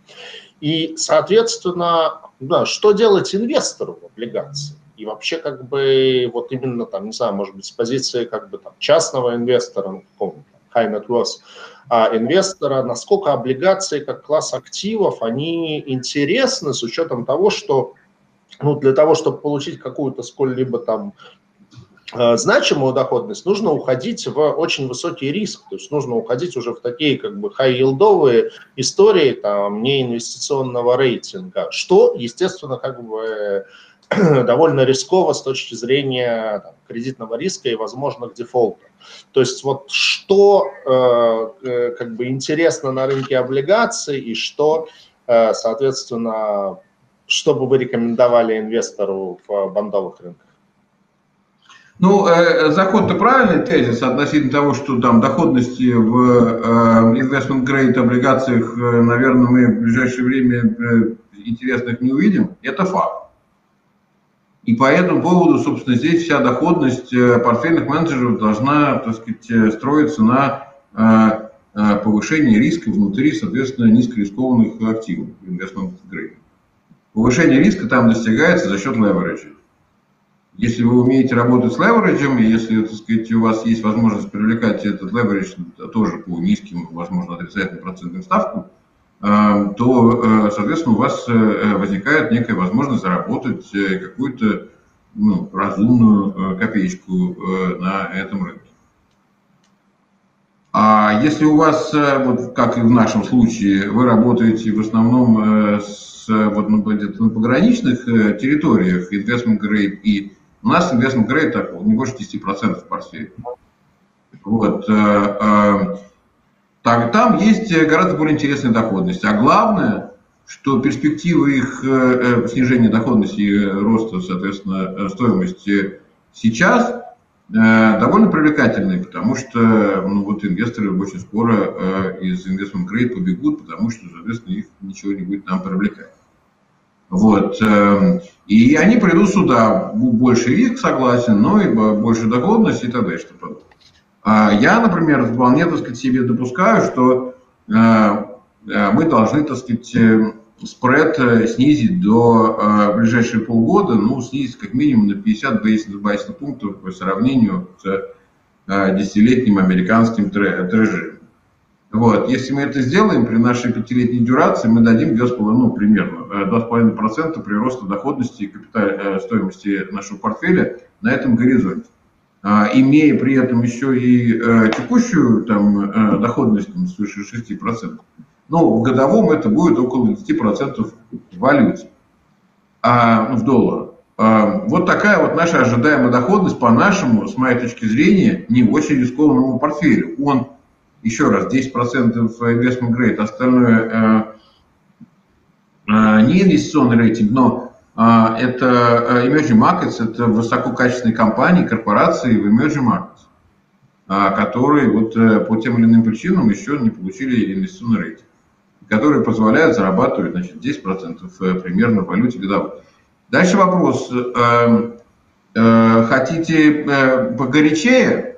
И, соответственно, да, что делать инвестору в облигации? И вообще, как бы, вот именно там, не знаю, может быть, с позиции как бы там частного инвестора, ну, какого high net worth а, инвестора, насколько облигации как класс активов, они интересны с учетом того, что ну, для того, чтобы получить какую-то сколь-либо там Э, значимую доходность, нужно уходить в очень высокий риск, то есть нужно уходить уже в такие как бы хай-йилдовые истории, там, не инвестиционного рейтинга, что, естественно, как бы *clears throat* довольно рисково с точки зрения там, кредитного риска и возможных дефолтов. То есть вот что э, как бы интересно на рынке облигаций и что, э, соответственно, что бы вы рекомендовали инвестору в бандовых рынках? Ну, э, заход-то правильный тезис относительно того, что там доходности в э, investment grade облигациях, э, наверное, мы в ближайшее время э, интересных не увидим. Это факт. И по этому поводу, собственно, здесь вся доходность э, портфельных менеджеров должна, так сказать, э, строиться на э, повышении риска внутри, соответственно, низкорискованных активов investment grade. Повышение риска там достигается за счет левериджа. Если вы умеете работать с левериджем, и если, так сказать, у вас есть возможность привлекать этот леверидж тоже по низким, возможно, отрицательным процентным ставкам, то, э, соответственно, у вас э, возникает некая возможность заработать какую-то ну, разумную копеечку на этом рынке. А если у вас, вот как и в нашем случае, вы работаете в основном с, вот, ну, на пограничных территориях, investment grade и у нас investment grade такого не больше 10% в портфеле. Вот. Э, э, так, там есть гораздо более интересная доходность. А главное, что перспективы их э, снижения доходности и роста, соответственно, стоимости сейчас довольно привлекательные, потому что ну, вот инвесторы очень скоро из investment grade побегут, потому что, соответственно, их ничего не будет нам привлекать. Вот. Эм, и они придут сюда, больше риск, согласен, но и больше доходности и так далее. Что а я, например, вполне, так сказать, себе допускаю, что э, э, мы должны, так сказать, э, спред снизить до ближайшие полгода, ну, снизить как минимум на 50 базисных пунктов по сравнению с десятилетним американским трежером. Вот. Если мы это сделаем, при нашей пятилетней дюрации мы дадим 2,5, ну, примерно 2,5% э, прироста доходности и капиталь, стоимости нашего портфеля на этом горизонте. А, имея при этом еще и э, текущую там, доходность там, свыше 6%, ну, в годовом это будет около 10% в валюте, а, ну, в долларах. А, вот такая вот наша ожидаемая доходность по нашему, с моей точки зрения, не очень рискованному портфелю. Он еще раз, 10% investment grade, остальное э, э, не инвестиционный рейтинг, но э, это emerging markets, это высококачественные компании, корпорации в emerging markets, которые вот по тем или иным причинам еще не получили инвестиционный рейтинг, которые позволяют зарабатывать значит, 10% примерно в валюте годовой. Дальше вопрос. Хотите погорячее?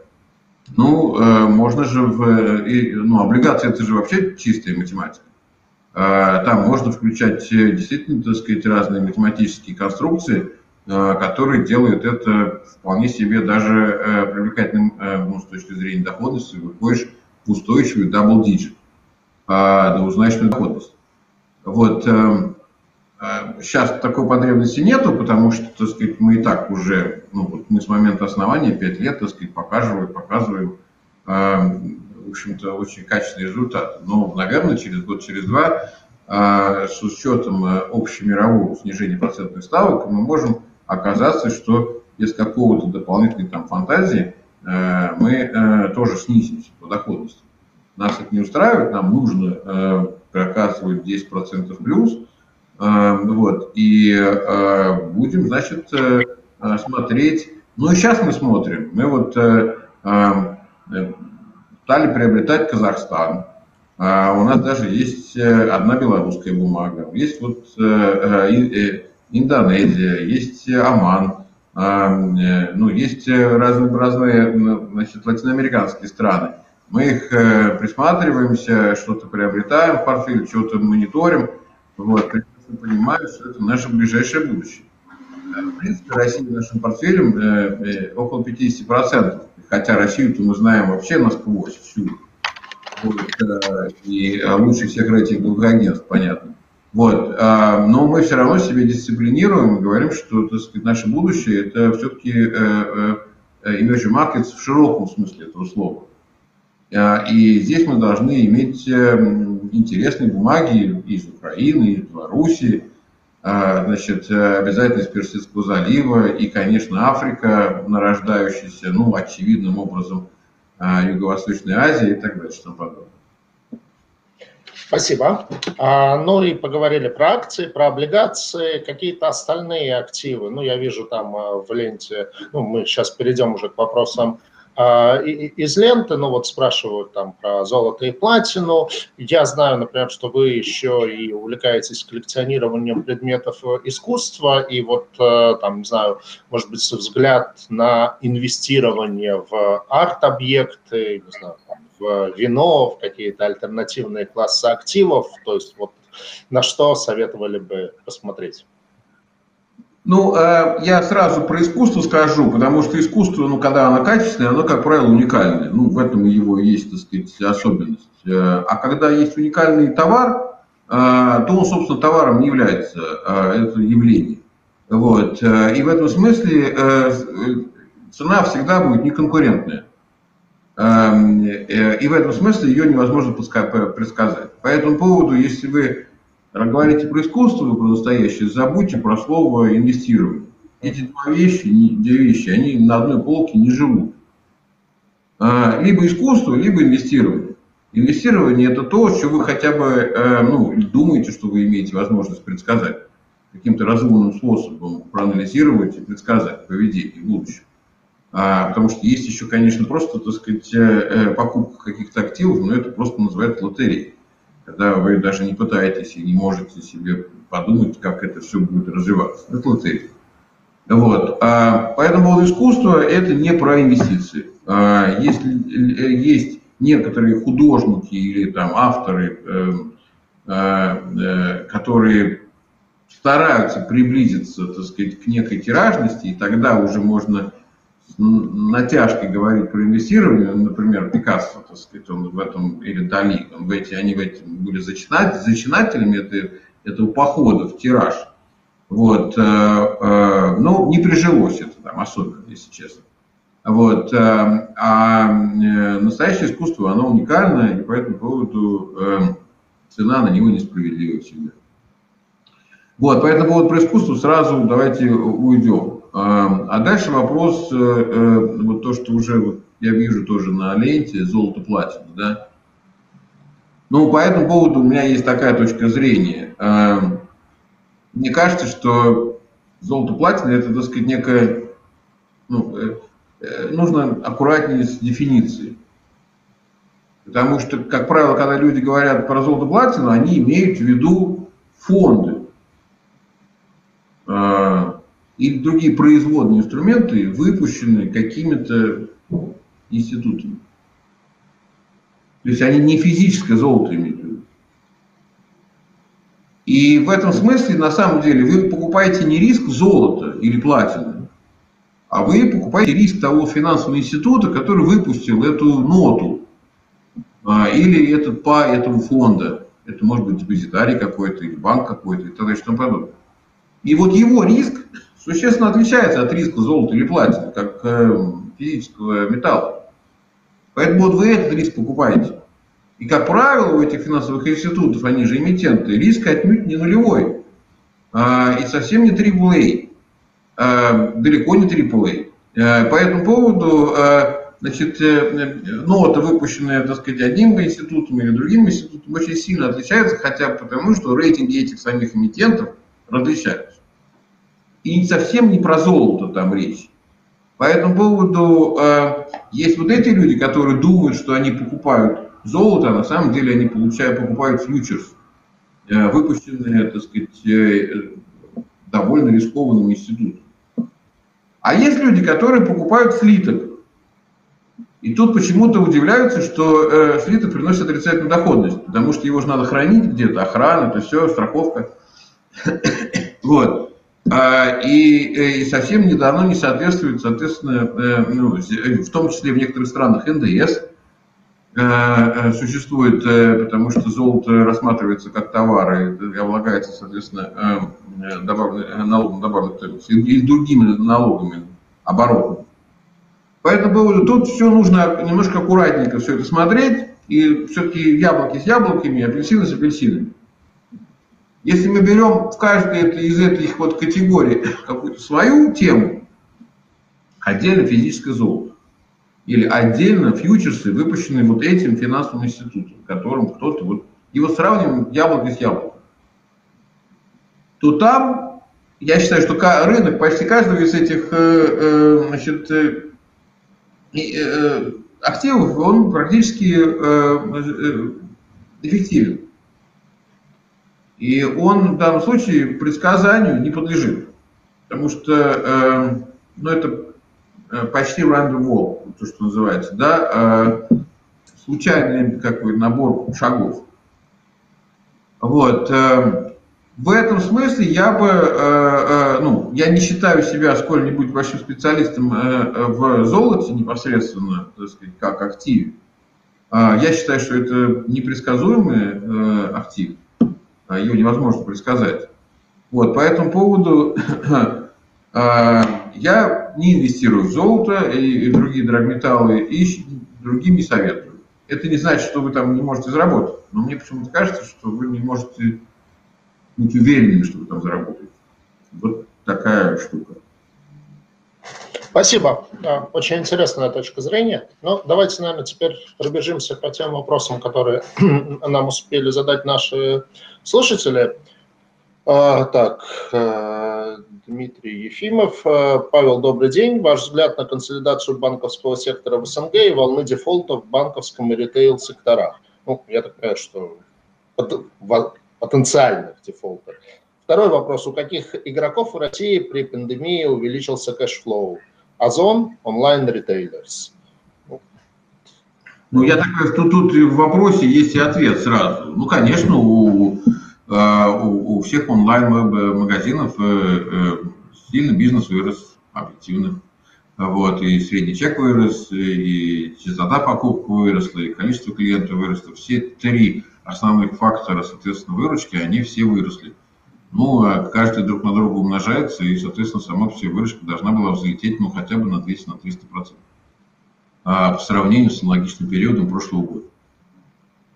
Ну, э, можно же, в, ну, облигации это же вообще чистая математика. Э, там можно включать э, действительно, так сказать, разные математические конструкции, которые делают это вполне себе даже привлекательным ну, с точки зрения доходности, выходишь в устойчивый double digit, двузначную доходность. Вот, Сейчас такой потребности нету, потому что, так сказать, мы и так уже, ну, вот мы с момента основания 5 лет, так сказать, показываем, показываем, э, в общем-то, очень качественные результаты. Но, наверное, через год, через два, э, с учетом э, общемирового снижения процентных ставок, мы можем оказаться, что без какого-то дополнительной там фантазии э, мы э, тоже снизимся по доходности. Нас это не устраивает, нам нужно проказывать 10% плюс – вот. И будем, значит, смотреть. Ну и сейчас мы смотрим. Мы вот стали приобретать Казахстан. А у нас даже есть одна белорусская бумага. Есть вот Индонезия, есть Оман, ну, есть разные, разные значит, латиноамериканские страны. Мы их присматриваемся, что-то приобретаем в портфель, что-то мониторим. Вот, понимаю, что это наше ближайшее будущее. В принципе, Россия нашим портфелем э, э, около 50%, хотя Россию-то мы знаем вообще насквозь всю. Вот, э, и лучше всех рейтинговых агентств, понятно. Вот, а, но мы все равно себя дисциплинируем и говорим, что так сказать, наше будущее это все-таки emerging markets в широком смысле этого слова. А, и здесь мы должны иметь интересные бумаги из Украины, из Белоруссии, значит, обязательно из Персидского залива и, конечно, Африка, нарождающаяся, ну, очевидным образом, а, Юго-Восточная Азия и так далее, что подобное. Спасибо. Ну и поговорили про акции, про облигации, какие-то остальные активы. Ну, я вижу там в ленте, ну, мы сейчас перейдем уже к вопросам а, из ленты, ну вот спрашивают там про золото и платину. Я знаю, например, что вы еще и увлекаетесь коллекционированием предметов искусства, и вот э, там, не знаю, может быть, взгляд на инвестирование в арт-объекты, не знаю, в вино, в какие-то альтернативные классы активов, то есть вот на что советовали бы посмотреть? Ну, э, я сразу про искусство скажу, потому что искусство, ну, когда оно качественное, оно, как правило, уникальное. Ну, в этом его есть, так сказать, особенность. Э, а когда есть уникальный товар, э, то он, собственно, товаром не является, это явление. Вот. И в этом смысле цена всегда будет неконкурентная. И в этом смысле ее невозможно предсказать. По этому поводу, если вы говорите про искусство, про настоящее, забудьте про слово инвестирование. Эти два вещи, две вещи, они на одной полке не живут. А, либо искусство, либо инвестирование. Инвестирование – это то, что вы хотя бы э, ну, думаете, что вы имеете возможность предсказать. Каким-то разумным способом проанализировать и предсказать поведение в будущем. А, потому что есть еще, конечно, просто, так сказать, э, э, покупка каких-то активов, но это просто называется лотереей когда вы даже не пытаетесь и не можете себе подумать, как это все будет развиваться. Это лотерея. Вот. А, поэтому поводу искусства это не про инвестиции. А, если есть некоторые художники или там авторы, э, э, э, которые стараются приблизиться, так сказать, к некой тиражности, и тогда уже можно натяжкой говорить про инвестирование, например, Пикассо, так сказать, он в этом, или Дали, он в эти, они в этом были зачинать, зачинателями это, этого похода в тираж. Вот, э, э, ну, не прижилось это там особенно, если честно. Вот, э, а э, настоящее искусство, оно уникальное, и по этому поводу э, цена на него несправедлива всегда. Вот, по этому про искусство сразу давайте уйдем. А дальше вопрос, э, э, вот то, что уже я вижу тоже на ленте, золото-платина, да. Ну, по этому поводу у меня есть такая точка зрения. Мне кажется, что золото-платина это, так сказать, некая, ну, э, нужно аккуратнее с дефиницией. Потому что, как правило, когда люди говорят про золото-платину, они имеют в виду фонды или другие производные инструменты, выпущенные какими-то институтами. То есть они не физическое золото имеют. И в этом смысле, на самом деле, вы покупаете не риск золота или платины, а вы покупаете риск того финансового института, который выпустил эту ноту а, или этот по этому фонда. Это может быть депозитарий какой-то или банк какой-то и так далее, и тому подобное. И вот его риск существенно отличается от риска золота или платины, как э, физического металла. Поэтому вот вы этот риск покупаете. И, как правило, у этих финансовых институтов, они же эмитенты, риск отнюдь не нулевой. А, и совсем не AAA. А, далеко не AAA. А, по этому поводу, значит, э, нота, выпущенная, так сказать, одним институтом или другим институтом, очень сильно отличается, хотя потому, что рейтинги этих самих эмитентов различаются. И совсем не про золото там речь. По этому поводу э, есть вот эти люди, которые думают, что они покупают золото, а на самом деле они получают, покупают фьючерс, э, выпущенные, так сказать, э, довольно рискованным институтом. А есть люди, которые покупают слиток. И тут почему-то удивляются, что э, слиток приносит отрицательную доходность, потому что его же надо хранить где-то, охрана, то все, страховка. *coughs* вот. А, и, и совсем недавно не соответствует, соответственно, э, ну, в том числе в некоторых странах НДС э, э, существует, потому что золото рассматривается как товар и облагается, соответственно, добавленным, налогом добавленной стоимости и другими налогами, оборотом. Поэтому тут все нужно немножко аккуратненько все это смотреть, и все-таки яблоки с яблоками, апельсины с апельсинами. Если мы берем в каждой из этих вот категорий какую-то свою тему, отдельно физическое золото, или отдельно фьючерсы, выпущенные вот этим финансовым институтом, которым кто-то вот... И вот сравним яблоко с яблоком. То там, я считаю, что рынок почти каждого из этих э, э, значит, э, активов, он практически эффективен. И он в данном случае предсказанию не подлежит. Потому что э, ну, это э, почти random walk, то, что называется, да, э, случайный какой набор шагов. Вот. Э, в этом смысле я бы, э, э, ну, я не считаю себя сколь-нибудь большим специалистом э, в золоте непосредственно, так сказать, как активе. Э, я считаю, что это непредсказуемый э, актив а ее невозможно предсказать. Вот, по этому поводу *coughs* а, я не инвестирую в золото и, другие драгметаллы, и другим не советую. Это не значит, что вы там не можете заработать, но мне почему-то кажется, что вы не можете быть уверенными, что вы там заработаете. Вот такая штука. Спасибо. Да, очень интересная точка зрения. Ну, давайте, наверное, теперь пробежимся по тем вопросам, которые *clears throat* нам успели задать наши слушатели. А, так, э, Дмитрий Ефимов. Э, Павел, добрый день. Ваш взгляд на консолидацию банковского сектора в СНГ и волны дефолтов в банковском и ритейл-секторах? Ну, я так понимаю, что потенциальных дефолтов. Второй вопрос. У каких игроков в России при пандемии увеличился cash flow? Озон, online retailers. Ну, я так понимаю, тут, тут в вопросе есть и ответ сразу. Ну, конечно, у, э, у, всех онлайн-магазинов э, э, сильно бизнес вырос, объективно. Вот, и средний чек вырос, и частота покупок выросла, и количество клиентов выросло. Все три основных фактора, соответственно, выручки, они все выросли. Ну, а каждый друг на друга умножается, и, соответственно, сама себе выручка должна была взлететь, ну, хотя бы на 200-300%. На 300%. А, по сравнению с аналогичным периодом прошлого года.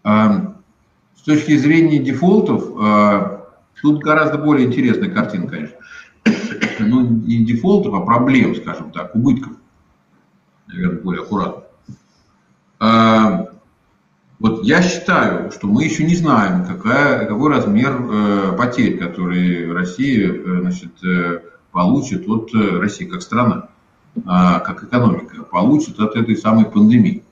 А, с точки зрения дефолтов, а, тут гораздо более интересная картина, конечно. *coughs* Ну, не дефолтов, а проблем, скажем так, убытков. Наверное, более аккуратно. Вот я считаю, что мы еще не знаем, какая, какой размер э, потерь, которые Россия э, значит, э, получит от э, России как страна, э, как экономика, получит от этой самой пандемии.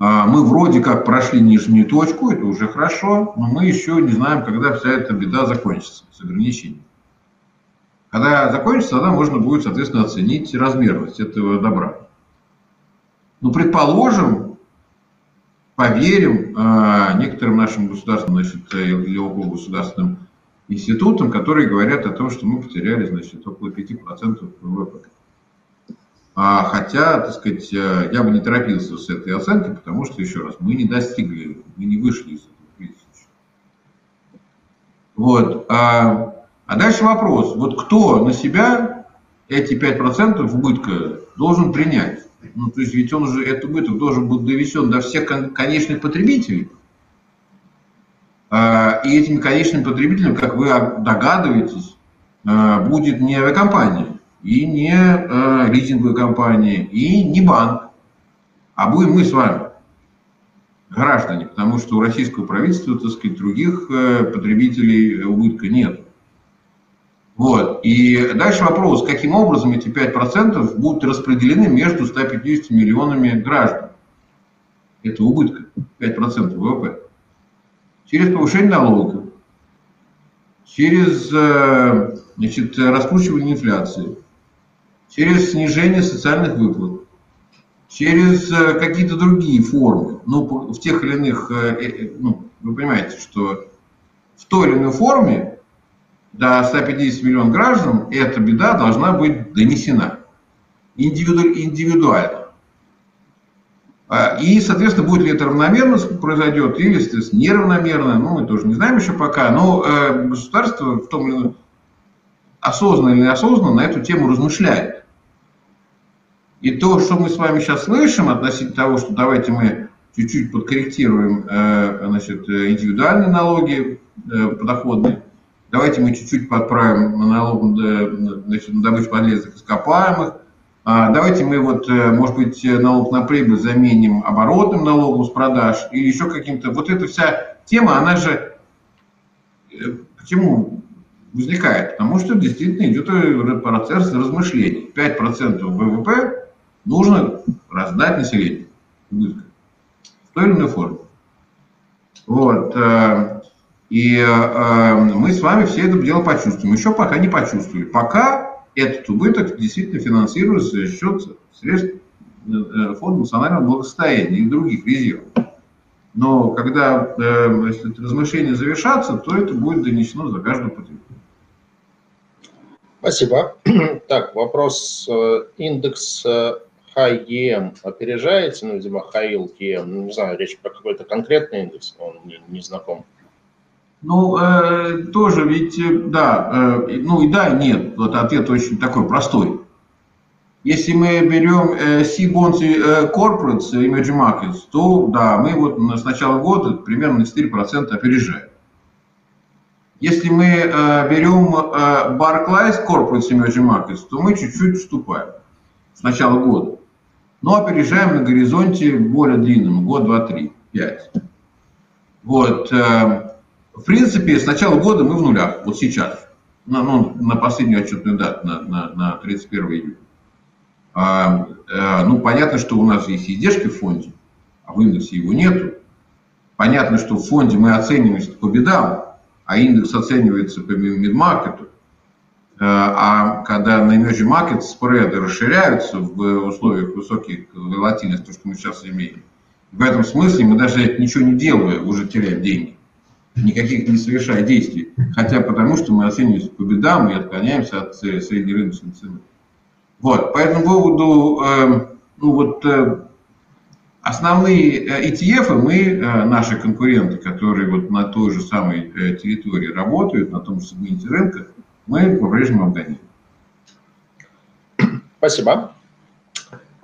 А мы вроде как прошли нижнюю точку, это уже хорошо, но мы еще не знаем, когда вся эта беда закончится с ограничением. Когда закончится, тогда можно будет, соответственно, оценить размерность этого добра. Ну, предположим, поверим э, некоторым нашим государственным, значит, или около государственным институтам, которые говорят о том, что мы потеряли, значит, около 5% ВВП. А, хотя, так сказать, э, я бы не торопился с этой оценкой, потому что, еще раз, мы не достигли, мы не вышли из этого кризиса. Вот. А, а дальше вопрос. Вот кто на себя эти 5% убытка должен принять? Ну, то есть ведь он уже, этот убыток должен быть довесен до всех конечных потребителей. А, и этими конечными потребителями, как вы догадываетесь, а, будет не авиакомпания, и не а, лизинговая компания, и не банк, а будем мы с вами, граждане, потому что у российского правительства, так сказать, других э, потребителей убытка нет. Вот. И дальше вопрос, каким образом эти 5% будут распределены между 150 миллионами граждан. Это убытка, 5% ВВП. Через повышение налогов, через э, значит, раскручивание инфляции, через снижение социальных выплат, через э, какие-то другие формы. Ну, в тех или иных, э, ну, вы понимаете, что в той или иной форме до 150 миллионов граждан эта беда должна быть донесена индивидуально. А, и, соответственно, будет ли это равномерно произойдет или, соответственно, неравномерно, ну, мы тоже не знаем еще пока, но э, государство в том или ином осознанно или неосознанно на эту тему размышляет. И то, что мы с вами сейчас слышим относительно того, что давайте мы чуть-чуть подкорректируем э, значит, индивидуальные налоги э, подоходные, давайте мы чуть-чуть подправим налог значит, на добычу полезных ископаемых, а, давайте мы вот, э, может быть, налог на прибыль заменим оборотным налогом с продаж или еще каким-то. Вот эта вся тема, она же почему возникает? Потому что действительно идет процесс размышлений. 5% ВВП нужно раздать населению в той или иной форме. Вот. Э, и э, мы с вами все это дело почувствуем. Еще пока не почувствовали. Пока этот убыток действительно финансируется за счет средств э, Фонда национального благосостояния и других резервов. Но когда э, если размышления завершатся, то это будет донесено за каждую потребителя. Спасибо. *clears throat* Так, вопрос. Индекс High EM опережаете, ну, видимо, Yield EM, ну, не знаю, речь про какой-то конкретный индекс, он не, не знаком. Ну, э, тоже ведь, э, да, э, ну и да, и нет. Вот ответ очень такой простой. Если мы берем э, C-bonds и э, corporates, emerging markets, то да, мы вот с начала года примерно на 4% опережаем. Если мы э, берем э, Barclays Corporate Emerging Markets, то мы чуть-чуть уступаем с начала года. Но опережаем на горизонте более длинном, год, два, три, пять. Вот. Э, в принципе, с начала года мы в нулях, вот сейчас, на, ну, на последнюю отчетную дату, на, на, на 31 июля. А, а, ну, понятно, что у нас есть издержки в фонде, а в индексе его нету. Понятно, что в фонде мы оцениваемся по бедам, а индекс оценивается по мидмаркету. А когда на emerging market спреды расширяются в условиях высоких волатильности, то, что мы сейчас имеем, в этом смысле мы даже ничего не делая уже теряем деньги никаких не совершая действий, хотя потому что мы оцениваемся по бедам и отклоняемся от средней рыночной цены. Вот, по этому поводу, э, ну вот, э, основные э, ETF мы, э, наши конкуренты, которые вот на той же самой э, территории работают, на том же сегменте рынка, мы по-прежнему обгоняем. Спасибо.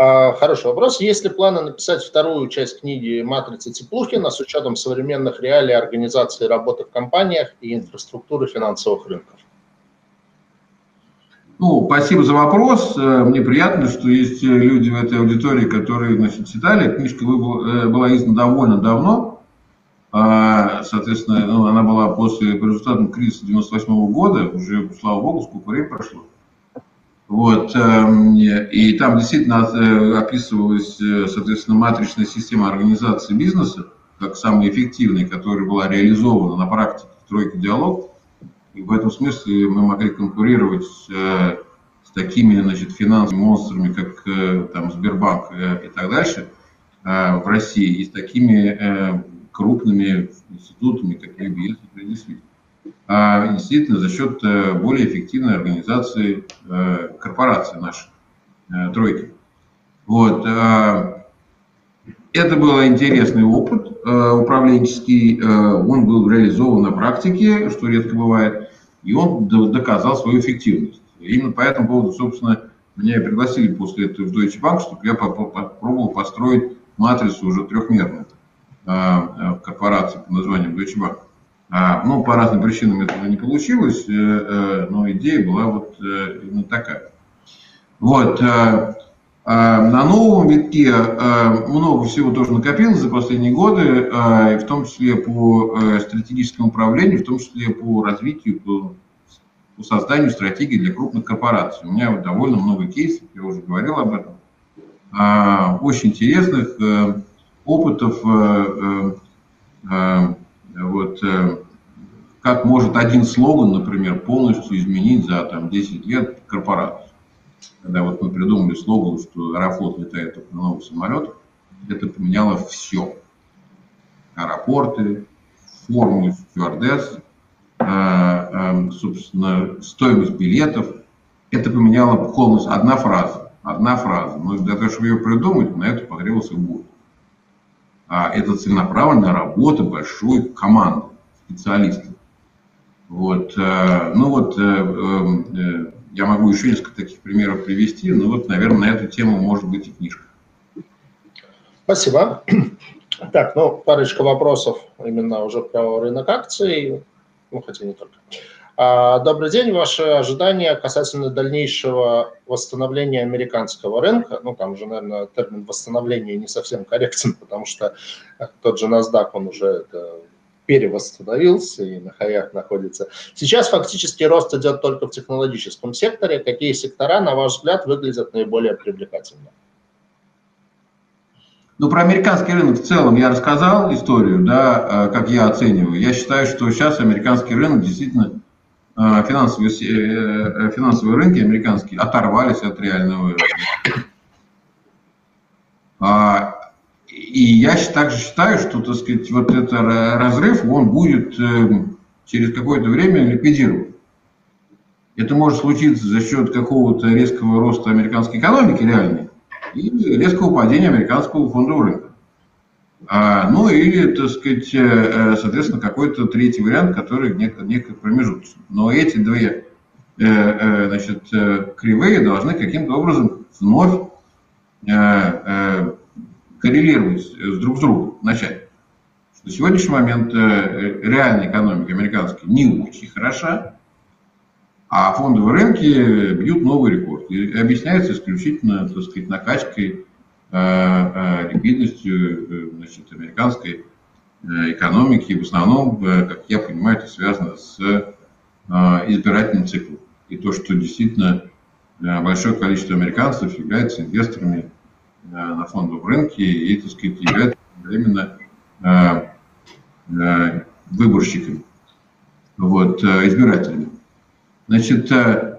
А, хороший вопрос. Есть ли планы написать вторую часть книги «Матрица Теплухина» с учетом современных реалий организации работы в компаниях и инфраструктуры финансовых рынков? Ну, спасибо за вопрос. Э, мне приятно, что есть люди в этой аудитории, которые значит, читали. Книжка э, была издана довольно давно. А, соответственно, ну, она была после по кризиса 98 года. Уже, слава богу, сколько времени прошло. Вот, эм, и там действительно э, описывалась, э, соответственно, матричная система организации бизнеса, как самая эффективная, которая была реализована на практике в тройке диалог. И в этом смысле мы могли конкурировать с, э, с такими значит, финансовыми монстрами, как там, Сбербанк и так дальше в России, и с такими крупными институтами, как UBS и Credit а действительно за счет э, более эффективной организации э, корпорации нашей, э, тройки. Вот. Это был интересный опыт управленческий, он был реализован на практике, что редко бывает, и он доказал свою эффективность. Именно по этому поводу, собственно, меня и пригласили после этого в Deutsche Bank, чтобы я попробовал построить матрицу уже трехмерную в корпорации под названием Deutsche Bank. А, ну, по разным причинам этого не получилось, э, э, но идея была вот э, именно такая. Вот. На новом витке много всего тоже накопилось за последние годы, в том числе по стратегическому управлению, в том числе по развитию, по созданию стратегии для крупных корпораций. У меня вот довольно много кейсов, я уже говорил об этом, а, очень интересных опытов, вот, как может один слоган, например, полностью изменить за там, 10 лет корпорацию. Когда вот мы придумали слоган, что Аэрофлот летает только на новых самолетах, это поменяло все. Аэропорты, форму стюардесс, э, э, собственно, стоимость билетов. Это поменяло полностью одна фраза. Одна фраза. Но для того, чтобы ее придумать, на это потребовался год. А это целенаправленная работа большой команды специалистов. Вот, э, ну вот, я могу еще несколько таких примеров привести, но вот, наверное, на эту тему может быть и книжка. Спасибо. *clears throat* Так, ну, парочка вопросов именно уже про рынок акций, ну, хотя не только. А, добрый день. Ваши ожидания касательно дальнейшего восстановления американского рынка? Ну, там уже, наверное, термин восстановления не совсем корректен, *laughs* потому что тот же NASDAQ, он уже это, перевосстановился и на хаях находится. Сейчас фактически рост идет только в технологическом секторе. Какие сектора, на ваш взгляд, выглядят наиболее привлекательно? Ну, про американский рынок в целом я рассказал историю, да, э, как я оцениваю. Я считаю, что сейчас американский рынок действительно, э, финансовые, э, финансовые рынки американские оторвались от реального рынка. И я также считаю, что, так сказать, вот этот разрыв, он будет через какое-то время ликвидирован. Это может случиться за счет какого-то резкого роста американской экономики реальной, и резкого падения американского фондового рынка. А, ну или, так сказать, э, э, соответственно, какой-то третий вариант, который некий, некий промежуточный. Но эти две э, значит, кривые должны каким-то образом вновь коррелировать друг с другом начать. На сегодняшний момент реальная экономика американская не очень хороша, а фондовые рынки бьют новый рекорд. И объясняется исключительно, так сказать, накачкой, э, э, ликвидностью э, значит, американской экономики. В основном, как я понимаю, это связано с избирательным циклом. И то, что действительно большое количество американцев являются инвесторами на фондовом рынке и, так сказать, являются именно выборщиками, вот, избирателями. Значит, э,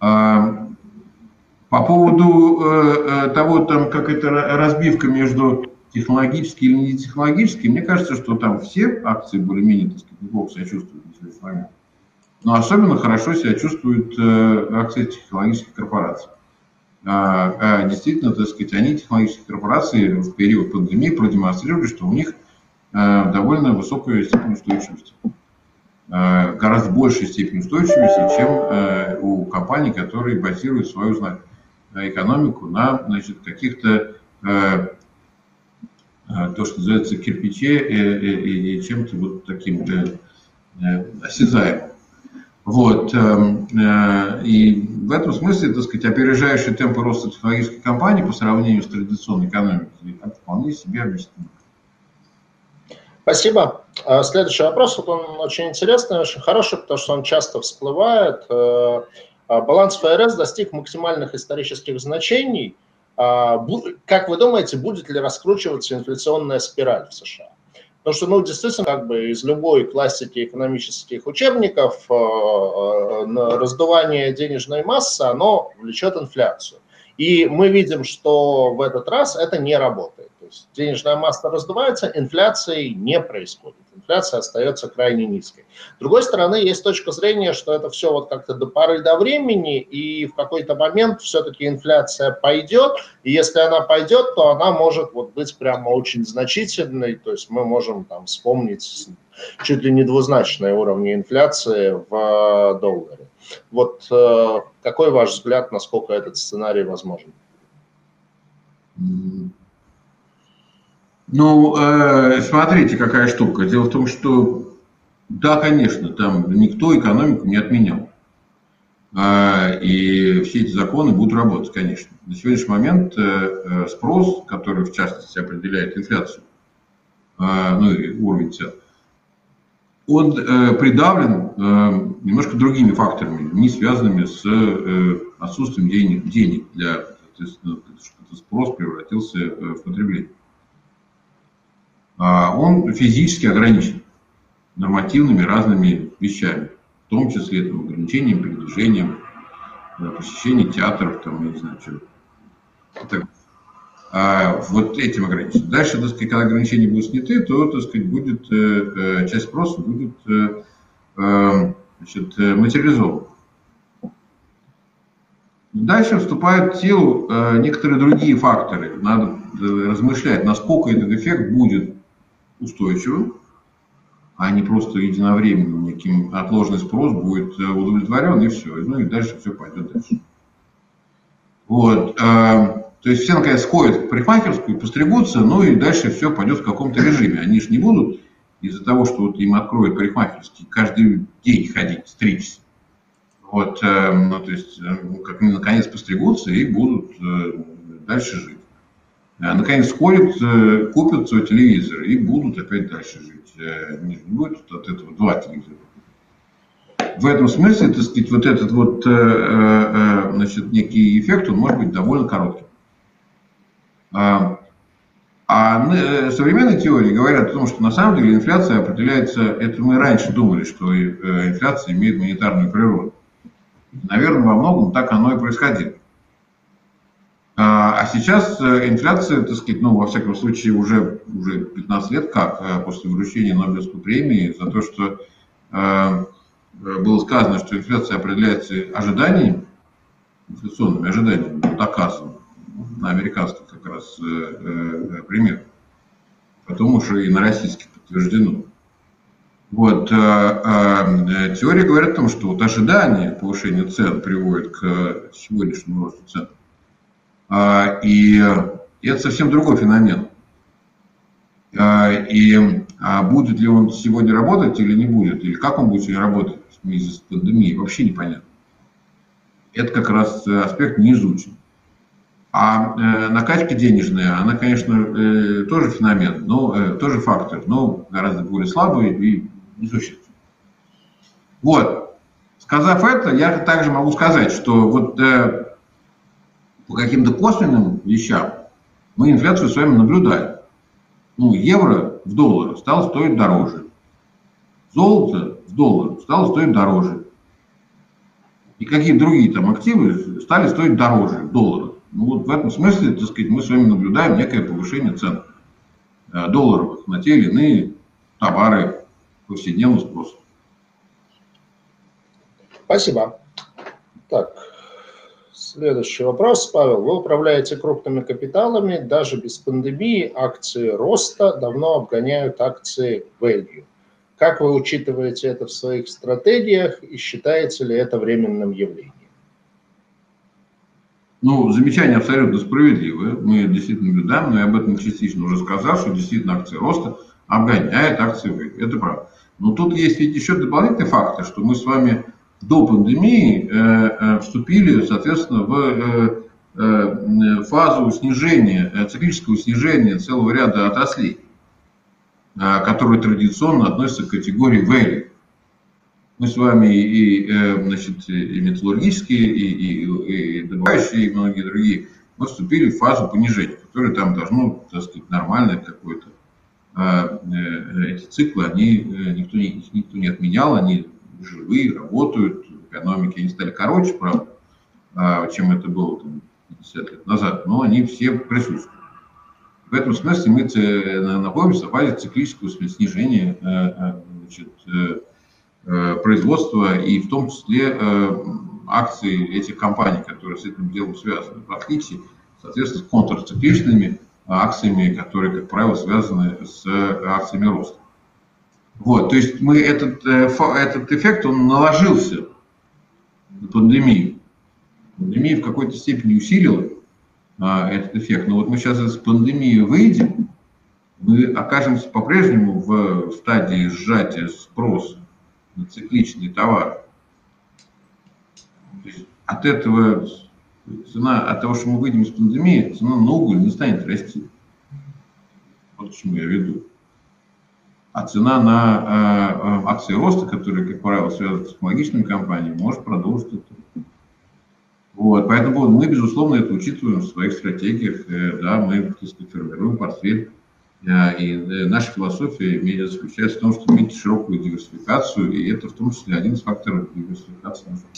а, по поводу э, э, того, там, как это разбивка между технологической или не технологической, мне кажется, что там все акции более-менее, так сказать, неплохо себя чувствуют на сегодняшний момент. Но особенно хорошо себя чувствуют акции технологических корпораций. А, а, действительно, так сказать, они, технологические корпорации, в период пандемии продемонстрировали, что у них довольно высокая степень устойчивости. Э, гораздо большей степени устойчивости, чем э, у компаний, которые базируют свою экономику на значит, каких-то э, то, что называется кирпиче и, и чем-то вот таким осязаемым. Вот. И в этом смысле, так сказать, опережающие темпы роста технологической компании по сравнению с традиционной экономикой вполне себе объяснимо. Спасибо. А, следующий вопрос, вот он очень интересный, очень хороший, потому что он часто всплывает. Э, а, баланс ФРС достиг максимальных исторических значений. А, как вы думаете, будет ли раскручиваться инфляционная спираль в США? Потому что, ну, действительно, как бы из любой классики экономических учебников э, э, раздувание денежной массы, оно влечет инфляцию. И мы видим, что в этот раз это не работает. Есть денежная масса раздувается, инфляции не происходит. Инфляция остается крайне низкой. С другой стороны, есть точка зрения, что это все вот как-то до поры до времени, и в какой-то момент все-таки инфляция пойдет, и если она пойдет, то она может вот быть прямо очень значительной, то есть мы можем там вспомнить чуть ли не двузначные уровни инфляции в долларе. Вот э, какой ваш взгляд, насколько этот сценарий возможен? Ну, э, смотрите, какая штука. Дело в том, что, да, конечно, там никто экономику не отменял. Э, и все эти законы будут работать, конечно. На сегодняшний момент э, спрос, который, в частности, определяет инфляцию, ну и уровень цен, он придавлен немножко другими факторами, не связанными с отсутствием денег, денег для, соответственно, чтобы спрос превратился в потребление. А он физически ограничен нормативными разными вещами, в том числе там, ограничением передвижением, э, посещением театров, там, я не знаю, что. Так, а вот этим ограничением. Дальше, так сказать, когда ограничения будут сняты, то, так сказать, будет, э, э, часть спроса будет значит, материализована. Дальше вступают в силу некоторые другие факторы. Надо размышлять, насколько этот эффект будет устойчивым, а не просто единовременным неким отложенный спрос будет удовлетворен и все. Ну и дальше все пойдет дальше. Вот. То есть все, наконец, сходят в парикмахерскую, постригутся, ну и дальше все пойдет в каком-то режиме. Они же не будут из-за того, что вот им откроют парикмахерский, каждый день ходить, стричься. Вот, э, ну, то есть, э, как они наконец постригутся и будут э, дальше жить. А, наконец сходят, э, купят свой телевизор и будут опять дальше жить. Э, не будет от этого два телевизора в этом смысле, так сказать, вот этот вот, э, э, значит, некий эффект, он может быть довольно коротким. А, а э, современные теории говорят о том, что на самом деле инфляция определяется, это мы раньше думали, что э, инфляция имеет монетарную природу. Наверное, во многом так оно и происходило. А, а сейчас э, инфляция, так сказать, ну, во всяком случае, уже, уже 15 лет как после вручения Нобелевской премии за то, что было сказано, что инфляция определяется ожиданиями, инфляционными ожиданиями, доказано на американский как раз э, э, пример. Потом уже и на российский подтверждено. Вот, э, э, теория говорит о том, что вот ожидание повышения цен приводит к сегодняшнему росту цен. А, и, это совсем другой феномен. А, и а будет ли он сегодня работать или не будет, или как он будет сегодня работать с пандемией, вообще непонятно. Это как раз аспект не изучен. А э, накачка денежная, она, конечно, э, тоже феномен, но э, тоже фактор, но гораздо более слабый и несущественный. Вот. Сказав это, я также могу сказать, что вот э, по каким-то косвенным вещам мы инфляцию с вами наблюдаем. Ну, евро в доллары стало стоить дороже. Золото в доллары стало стоить дороже. И какие другие там активы стали стоить дороже в долларах. Ну вот в этом смысле, так сказать, мы с вами наблюдаем некое повышение цен э, долларовых на те или иные товары повседневного спроса. Спасибо. Так, следующий вопрос, Павел. Вы управляете крупными капиталами, даже без пандемии акции роста давно обгоняют акции value. Как вы учитываете это в своих стратегиях и считаете ли это временным явлением? Ну, замечание абсолютно справедливое. Мы действительно наблюдаем, но я об этом частично уже сказал, что действительно акции роста обгоняет акции выигрыша. Это правда. Но тут есть ведь еще дополнительный фактор, что мы с вами до пандемии э, э, вступили, соответственно, в э, фазу снижения, циклического снижения целого ряда отраслей, которые традиционно относятся к категории value мы с вами и, значит, и металлургические, и, и, и добывающие, и многие другие, мы вступили в фазу понижения, которая там должно, так сказать, нормальное какое-то. Эти циклы, они никто никто не отменял, они живые, работают, экономики они стали короче, правда, а, чем это было там, 50 лет назад, но они все присутствуют. В этом смысле мы находимся в фазе циклического снижения значит, Э, производства и в том числе э, акции этих компаний, которые с этим делом связаны, в отличие, соответственно, с контрцикличными акциями, которые, как правило, связаны с акциями роста. Вот, то есть мы этот, э, этот эффект, он наложился на пандемию. Пандемия в какой-то степени усилила а, этот эффект. Но вот мы сейчас из пандемии выйдем, мы окажемся по-прежнему в стадии сжатия спроса на цикличный товар. от этого цена, от того, что мы выйдем из пандемии, цена на уголь не станет расти. Вот к чему я веду. А цена на акции роста, которые, как правило, связаны с технологичными компаниями, может продолжить. Вот, поэтому мы, безусловно, это учитываем в своих стратегиях, да, мы, так сказать, формируем портфель и э, наша философия заключается в том, что иметь широкую диверсификацию, и это в том числе один из факторов диверсификации нашего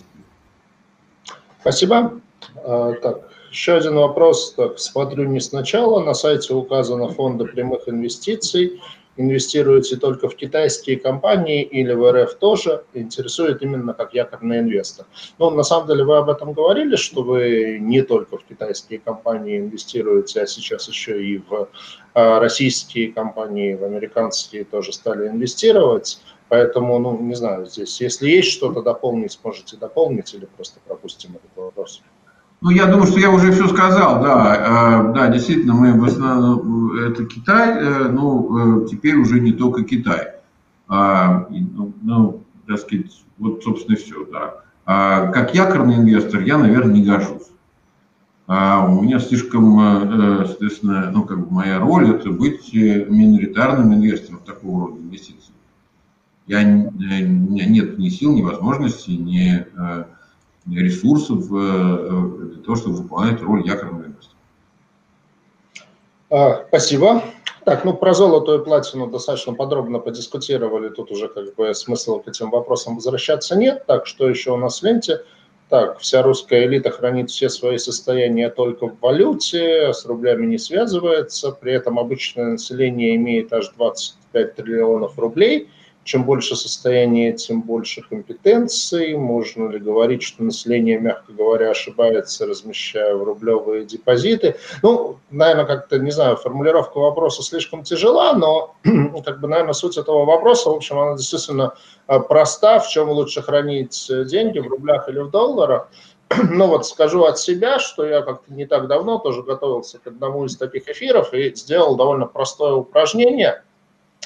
Спасибо. А, так, еще один вопрос. Так, смотрю не сначала. На сайте указано фонды прямых инвестиций инвестируете только в китайские компании или в РФ тоже, интересует именно как якорный инвестор. Ну, на самом деле вы об этом говорили, что вы не только в китайские компании инвестируете, а сейчас еще и в а, российские компании, в американские тоже стали инвестировать. Поэтому, ну, не знаю, здесь, если есть что-то дополнить, сможете дополнить или просто пропустим этот вопрос. Ну, я думаю, что я уже все сказал, да. Э, да, действительно, мы в основном, это Китай, э, ну, э, теперь уже не только Китай. А, ну, ну, так сказать, вот, собственно, все, да. А, как якорный инвестор я, наверное, не гожусь. А у меня слишком, соответственно, ну, как бы моя роль – это быть миноритарным инвестором такого рода инвестиций. Я, у меня нет ни сил, ни возможностей, ни ресурсов э, для того, чтобы выполнять роль якорного инвестора. А, спасибо. Так, ну про золото и платину достаточно подробно подискутировали. Тут уже как бы смысла к этим вопросам возвращаться нет. Так, что еще у нас в ленте? Так, вся русская элита хранит все свои состояния только в валюте, с рублями не связывается, при этом обычное население имеет аж 25 триллионов рублей – чем больше состояние, тем больше компетенций. Можно ли говорить, что население, мягко говоря, ошибается, размещая в рублевые депозиты? Ну, наверное, как-то, не знаю, формулировка вопроса слишком тяжела, но, *clears throat* как бы, наверное, суть этого вопроса, в общем, она действительно а, проста. В чем лучше хранить деньги, в рублях или в долларах? *clears throat* Ну вот скажу от себя, что я как-то не так давно тоже готовился к одному из таких эфиров и сделал довольно простое упражнение.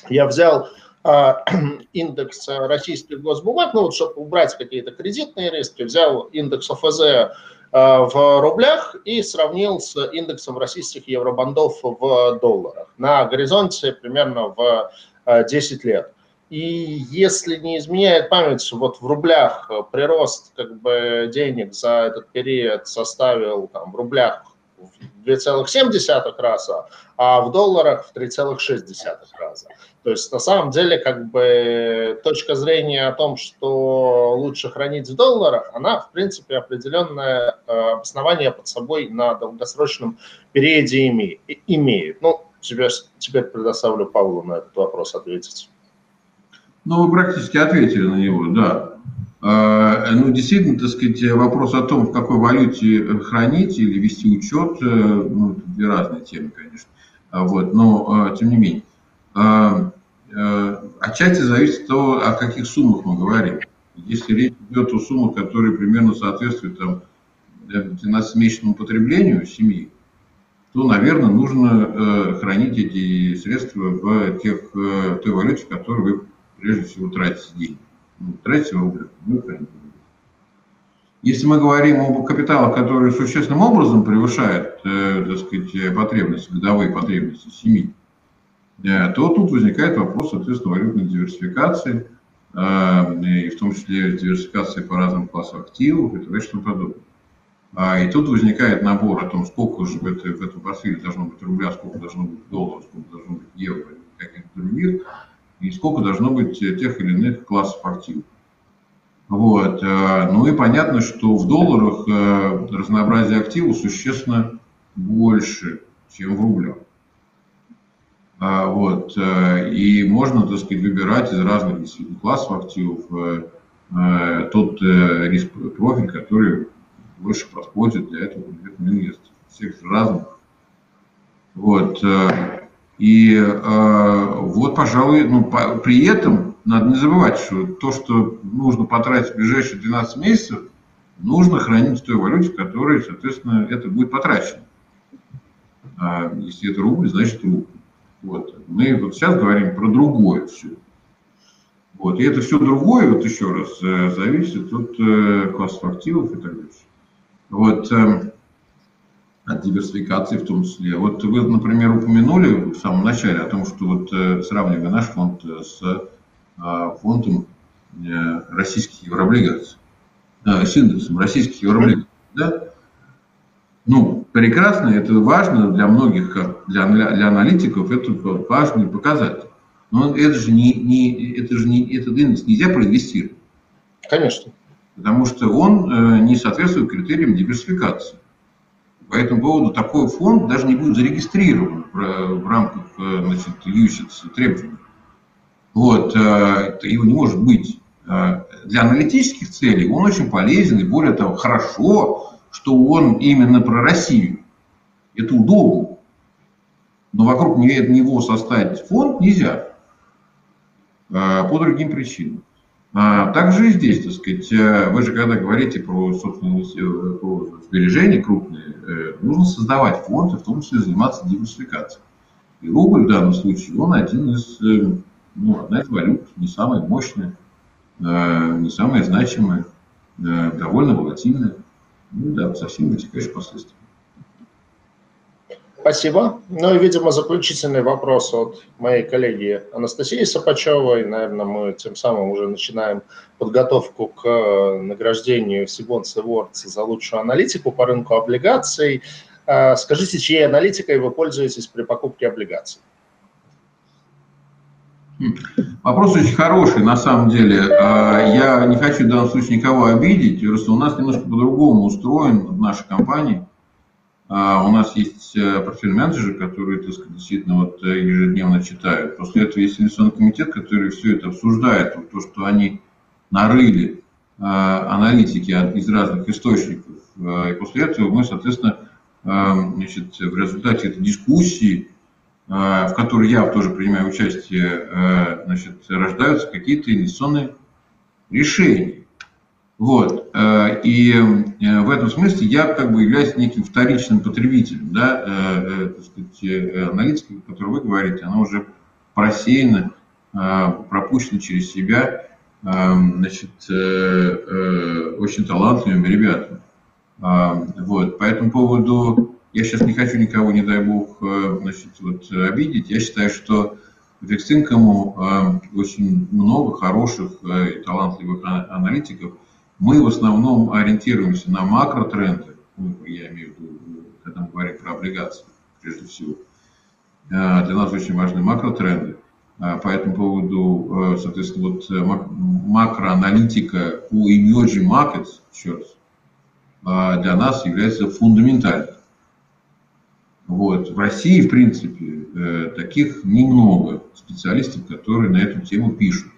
Я взял *clears throat* индекс российских госбумаг, ну вот чтобы убрать какие-то кредитные риски, взял индекс ОФЗ а, в рублях и сравнил с индексом российских евробандов в долларах на горизонте примерно в 10 а, лет. И если не изменяет память, вот в рублях прирост как бы денег за этот период составил там, в рублях в 2,7 раза, а в долларах в 3,6 раза. То есть на самом деле как бы точка зрения о том, что лучше хранить в долларах, она в принципе определенное э, обоснование под собой на долгосрочном периоде имеет. Ну, теперь, теперь предоставлю Павлу на этот вопрос ответить. Ну, вы практически ответили на него, да. А, ну, действительно, так сказать, вопрос о том, в какой валюте хранить или вести учет, э, ну, две разные темы, конечно. Вот, но, тем не менее. Э, отчасти зависит от того, о каких суммах мы говорим. Если речь идет о суммах, которые примерно соответствуют там, 12-месячному потреблению семьи, то, наверное, нужно э, хранить эти средства в тех, э, той валюте, в которой вы прежде всего тратите деньги. Ну, тратите в рублях, вы храните Если мы говорим об капиталах, которые существенным образом превышают, э, так сказать, потребности, годовые потребности семьи, то тут возникает вопрос, соответственно, валютной диверсификации, э, и в том числе диверсификации по разным классам активов и т.д. что подобное. А, и тут возникает набор о том, сколько же в, этом портфеле должно быть рубля, сколько должно быть долларов, сколько должно быть евро каких-то других, и сколько должно быть тех или иных классов активов. Вот. Э, ну и понятно, что в долларах разнообразие активов существенно больше, чем в рублях. А, вот, э, и можно, так сказать, выбирать из разных классов активов э, э, тот риск профиль, который больше подходит для этого конкретного инвестора. Всех разных. Вот. И вот, пожалуй, ну, при этом надо не забывать, что то, что нужно потратить в ближайшие 12 месяцев, нужно хранить в той валюте, в которой, соответственно, это будет потрачено. А если это рубль, значит рубль. Вот. Мы вот сейчас говорим про другое все. Вот. И это все другое, вот еще раз, э, зависит от э, классов активов и так дальше. Вот. Эм, от диверсификации в том числе. Вот вы, например, упомянули в самом начале о том, что вот э, сравнивая наш фонд с фондом э, российских еврооблигаций, с индексом российских еврооблигаций, да? Ну, прекрасно, это важно для многих, для, для аналитиков, это важный показатель. Но это же не, не, это же не, этот индекс нельзя проинвестировать. Конечно. Потому что он э, не соответствует критериям диверсификации. По этому поводу такой фонд даже не будет зарегистрирован в, в рамках э, значит, UCITS требований. Вот, э, его не может быть. Э, для аналитических целей он очень полезен и более того, хорошо, что он именно про Россию. Это удобно. Но вокруг него составить фонд нельзя по другим причинам. А также и здесь, так сказать, э, вы же когда говорите про, собственно, э, про сбережения крупные, э, нужно создавать фонды, в том числе заниматься диверсификацией. И рубль в данном случае, он один из, ну, одна из валют, не самая мощная, не самая значимая, довольно волатильная. Ну да, со всеми вытекающими последствиями. Спасибо. Ну и, видимо, заключительный вопрос от моей коллеги Анастасии Сапачевой. Наверное, мы тем самым уже начинаем подготовку к э, награждению Сибонс Awards за лучшую аналитику по рынку облигаций. Э, скажите, чьей аналитикой вы пользуетесь при покупке облигаций? Вопрос очень хороший, на самом деле. Э, я не хочу в данном случае никого обидеть, просто у нас немножко по-другому устроен в нашей компании – а у нас есть э, портфельные менеджеры, которые, так сказать, действительно вот э, ежедневно читают. После этого есть инвестиционный комитет, который все это обсуждает. Вот то, что они нарыли э, аналитики из разных источников. И после этого мы, соответственно, значит, в результате этой дискуссии, в которой я тоже принимаю участие, значит, рождаются какие-то инвестиционные решения. Вот. Э, и э, в этом смысле я как бы являюсь неким вторичным потребителем, да, э, так сказать, аналитика, о которой вы говорите, она уже просеяна, пропущена через себя, значит, очень талантливыми ребятами. Вот. По этому поводу я сейчас не хочу никого, не дай бог, значит, вот, обидеть. Я считаю, что в Фиксинкому очень много хороших и талантливых а, аналитиков – мы в основном ориентируемся на макротренды, ну, я имею в виду, когда мы говорим про облигации, прежде всего. Для нас очень важны макротренды. По этому поводу, соответственно, вот э, макроаналитика по emerging markets, еще раз, для нас является фундаментальной. Вот. В России, в принципе, э, таких немного специалистов, которые на эту тему пишут.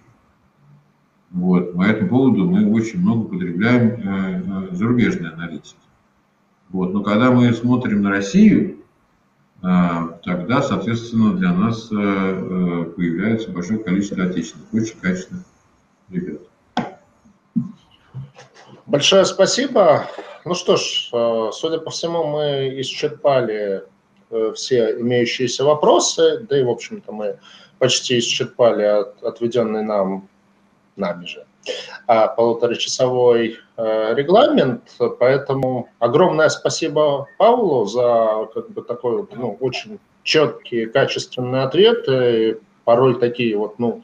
Вот. По этому поводу мы очень много потребляем э, э, зарубежной аналитики. Вот. Но когда мы смотрим на Россию, тогда, соответственно, для нас появляется большое количество отечественных, очень качественных ребят. Большое спасибо. Ну что ж, судя по всему, мы исчерпали все имеющиеся вопросы, да и, в общем-то, мы почти исчерпали отведенный нам нами же а, полуторачасовой э, регламент, поэтому огромное спасибо Павлу за как бы такой ну, очень четкие, качественные ответы, порой такие вот, ну,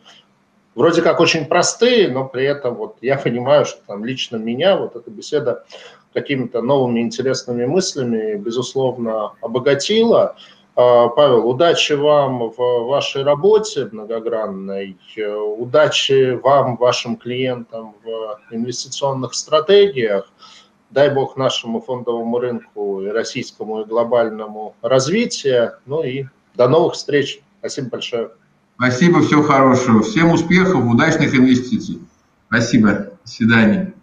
вроде как очень простые, но при этом вот я понимаю, что там лично меня вот эта беседа какими-то новыми интересными мыслями, безусловно, обогатила. А, Павел, удачи вам в вашей работе многогранной, удачи вам, вашим клиентам в инвестиционных стратегиях. Дай бог нашему фондовому рынку и российскому, и глобальному развития. Ну и до новых встреч. Спасибо большое. Спасибо, всего хорошего. Всем успехов, удачных инвестиций. Спасибо. До свидания.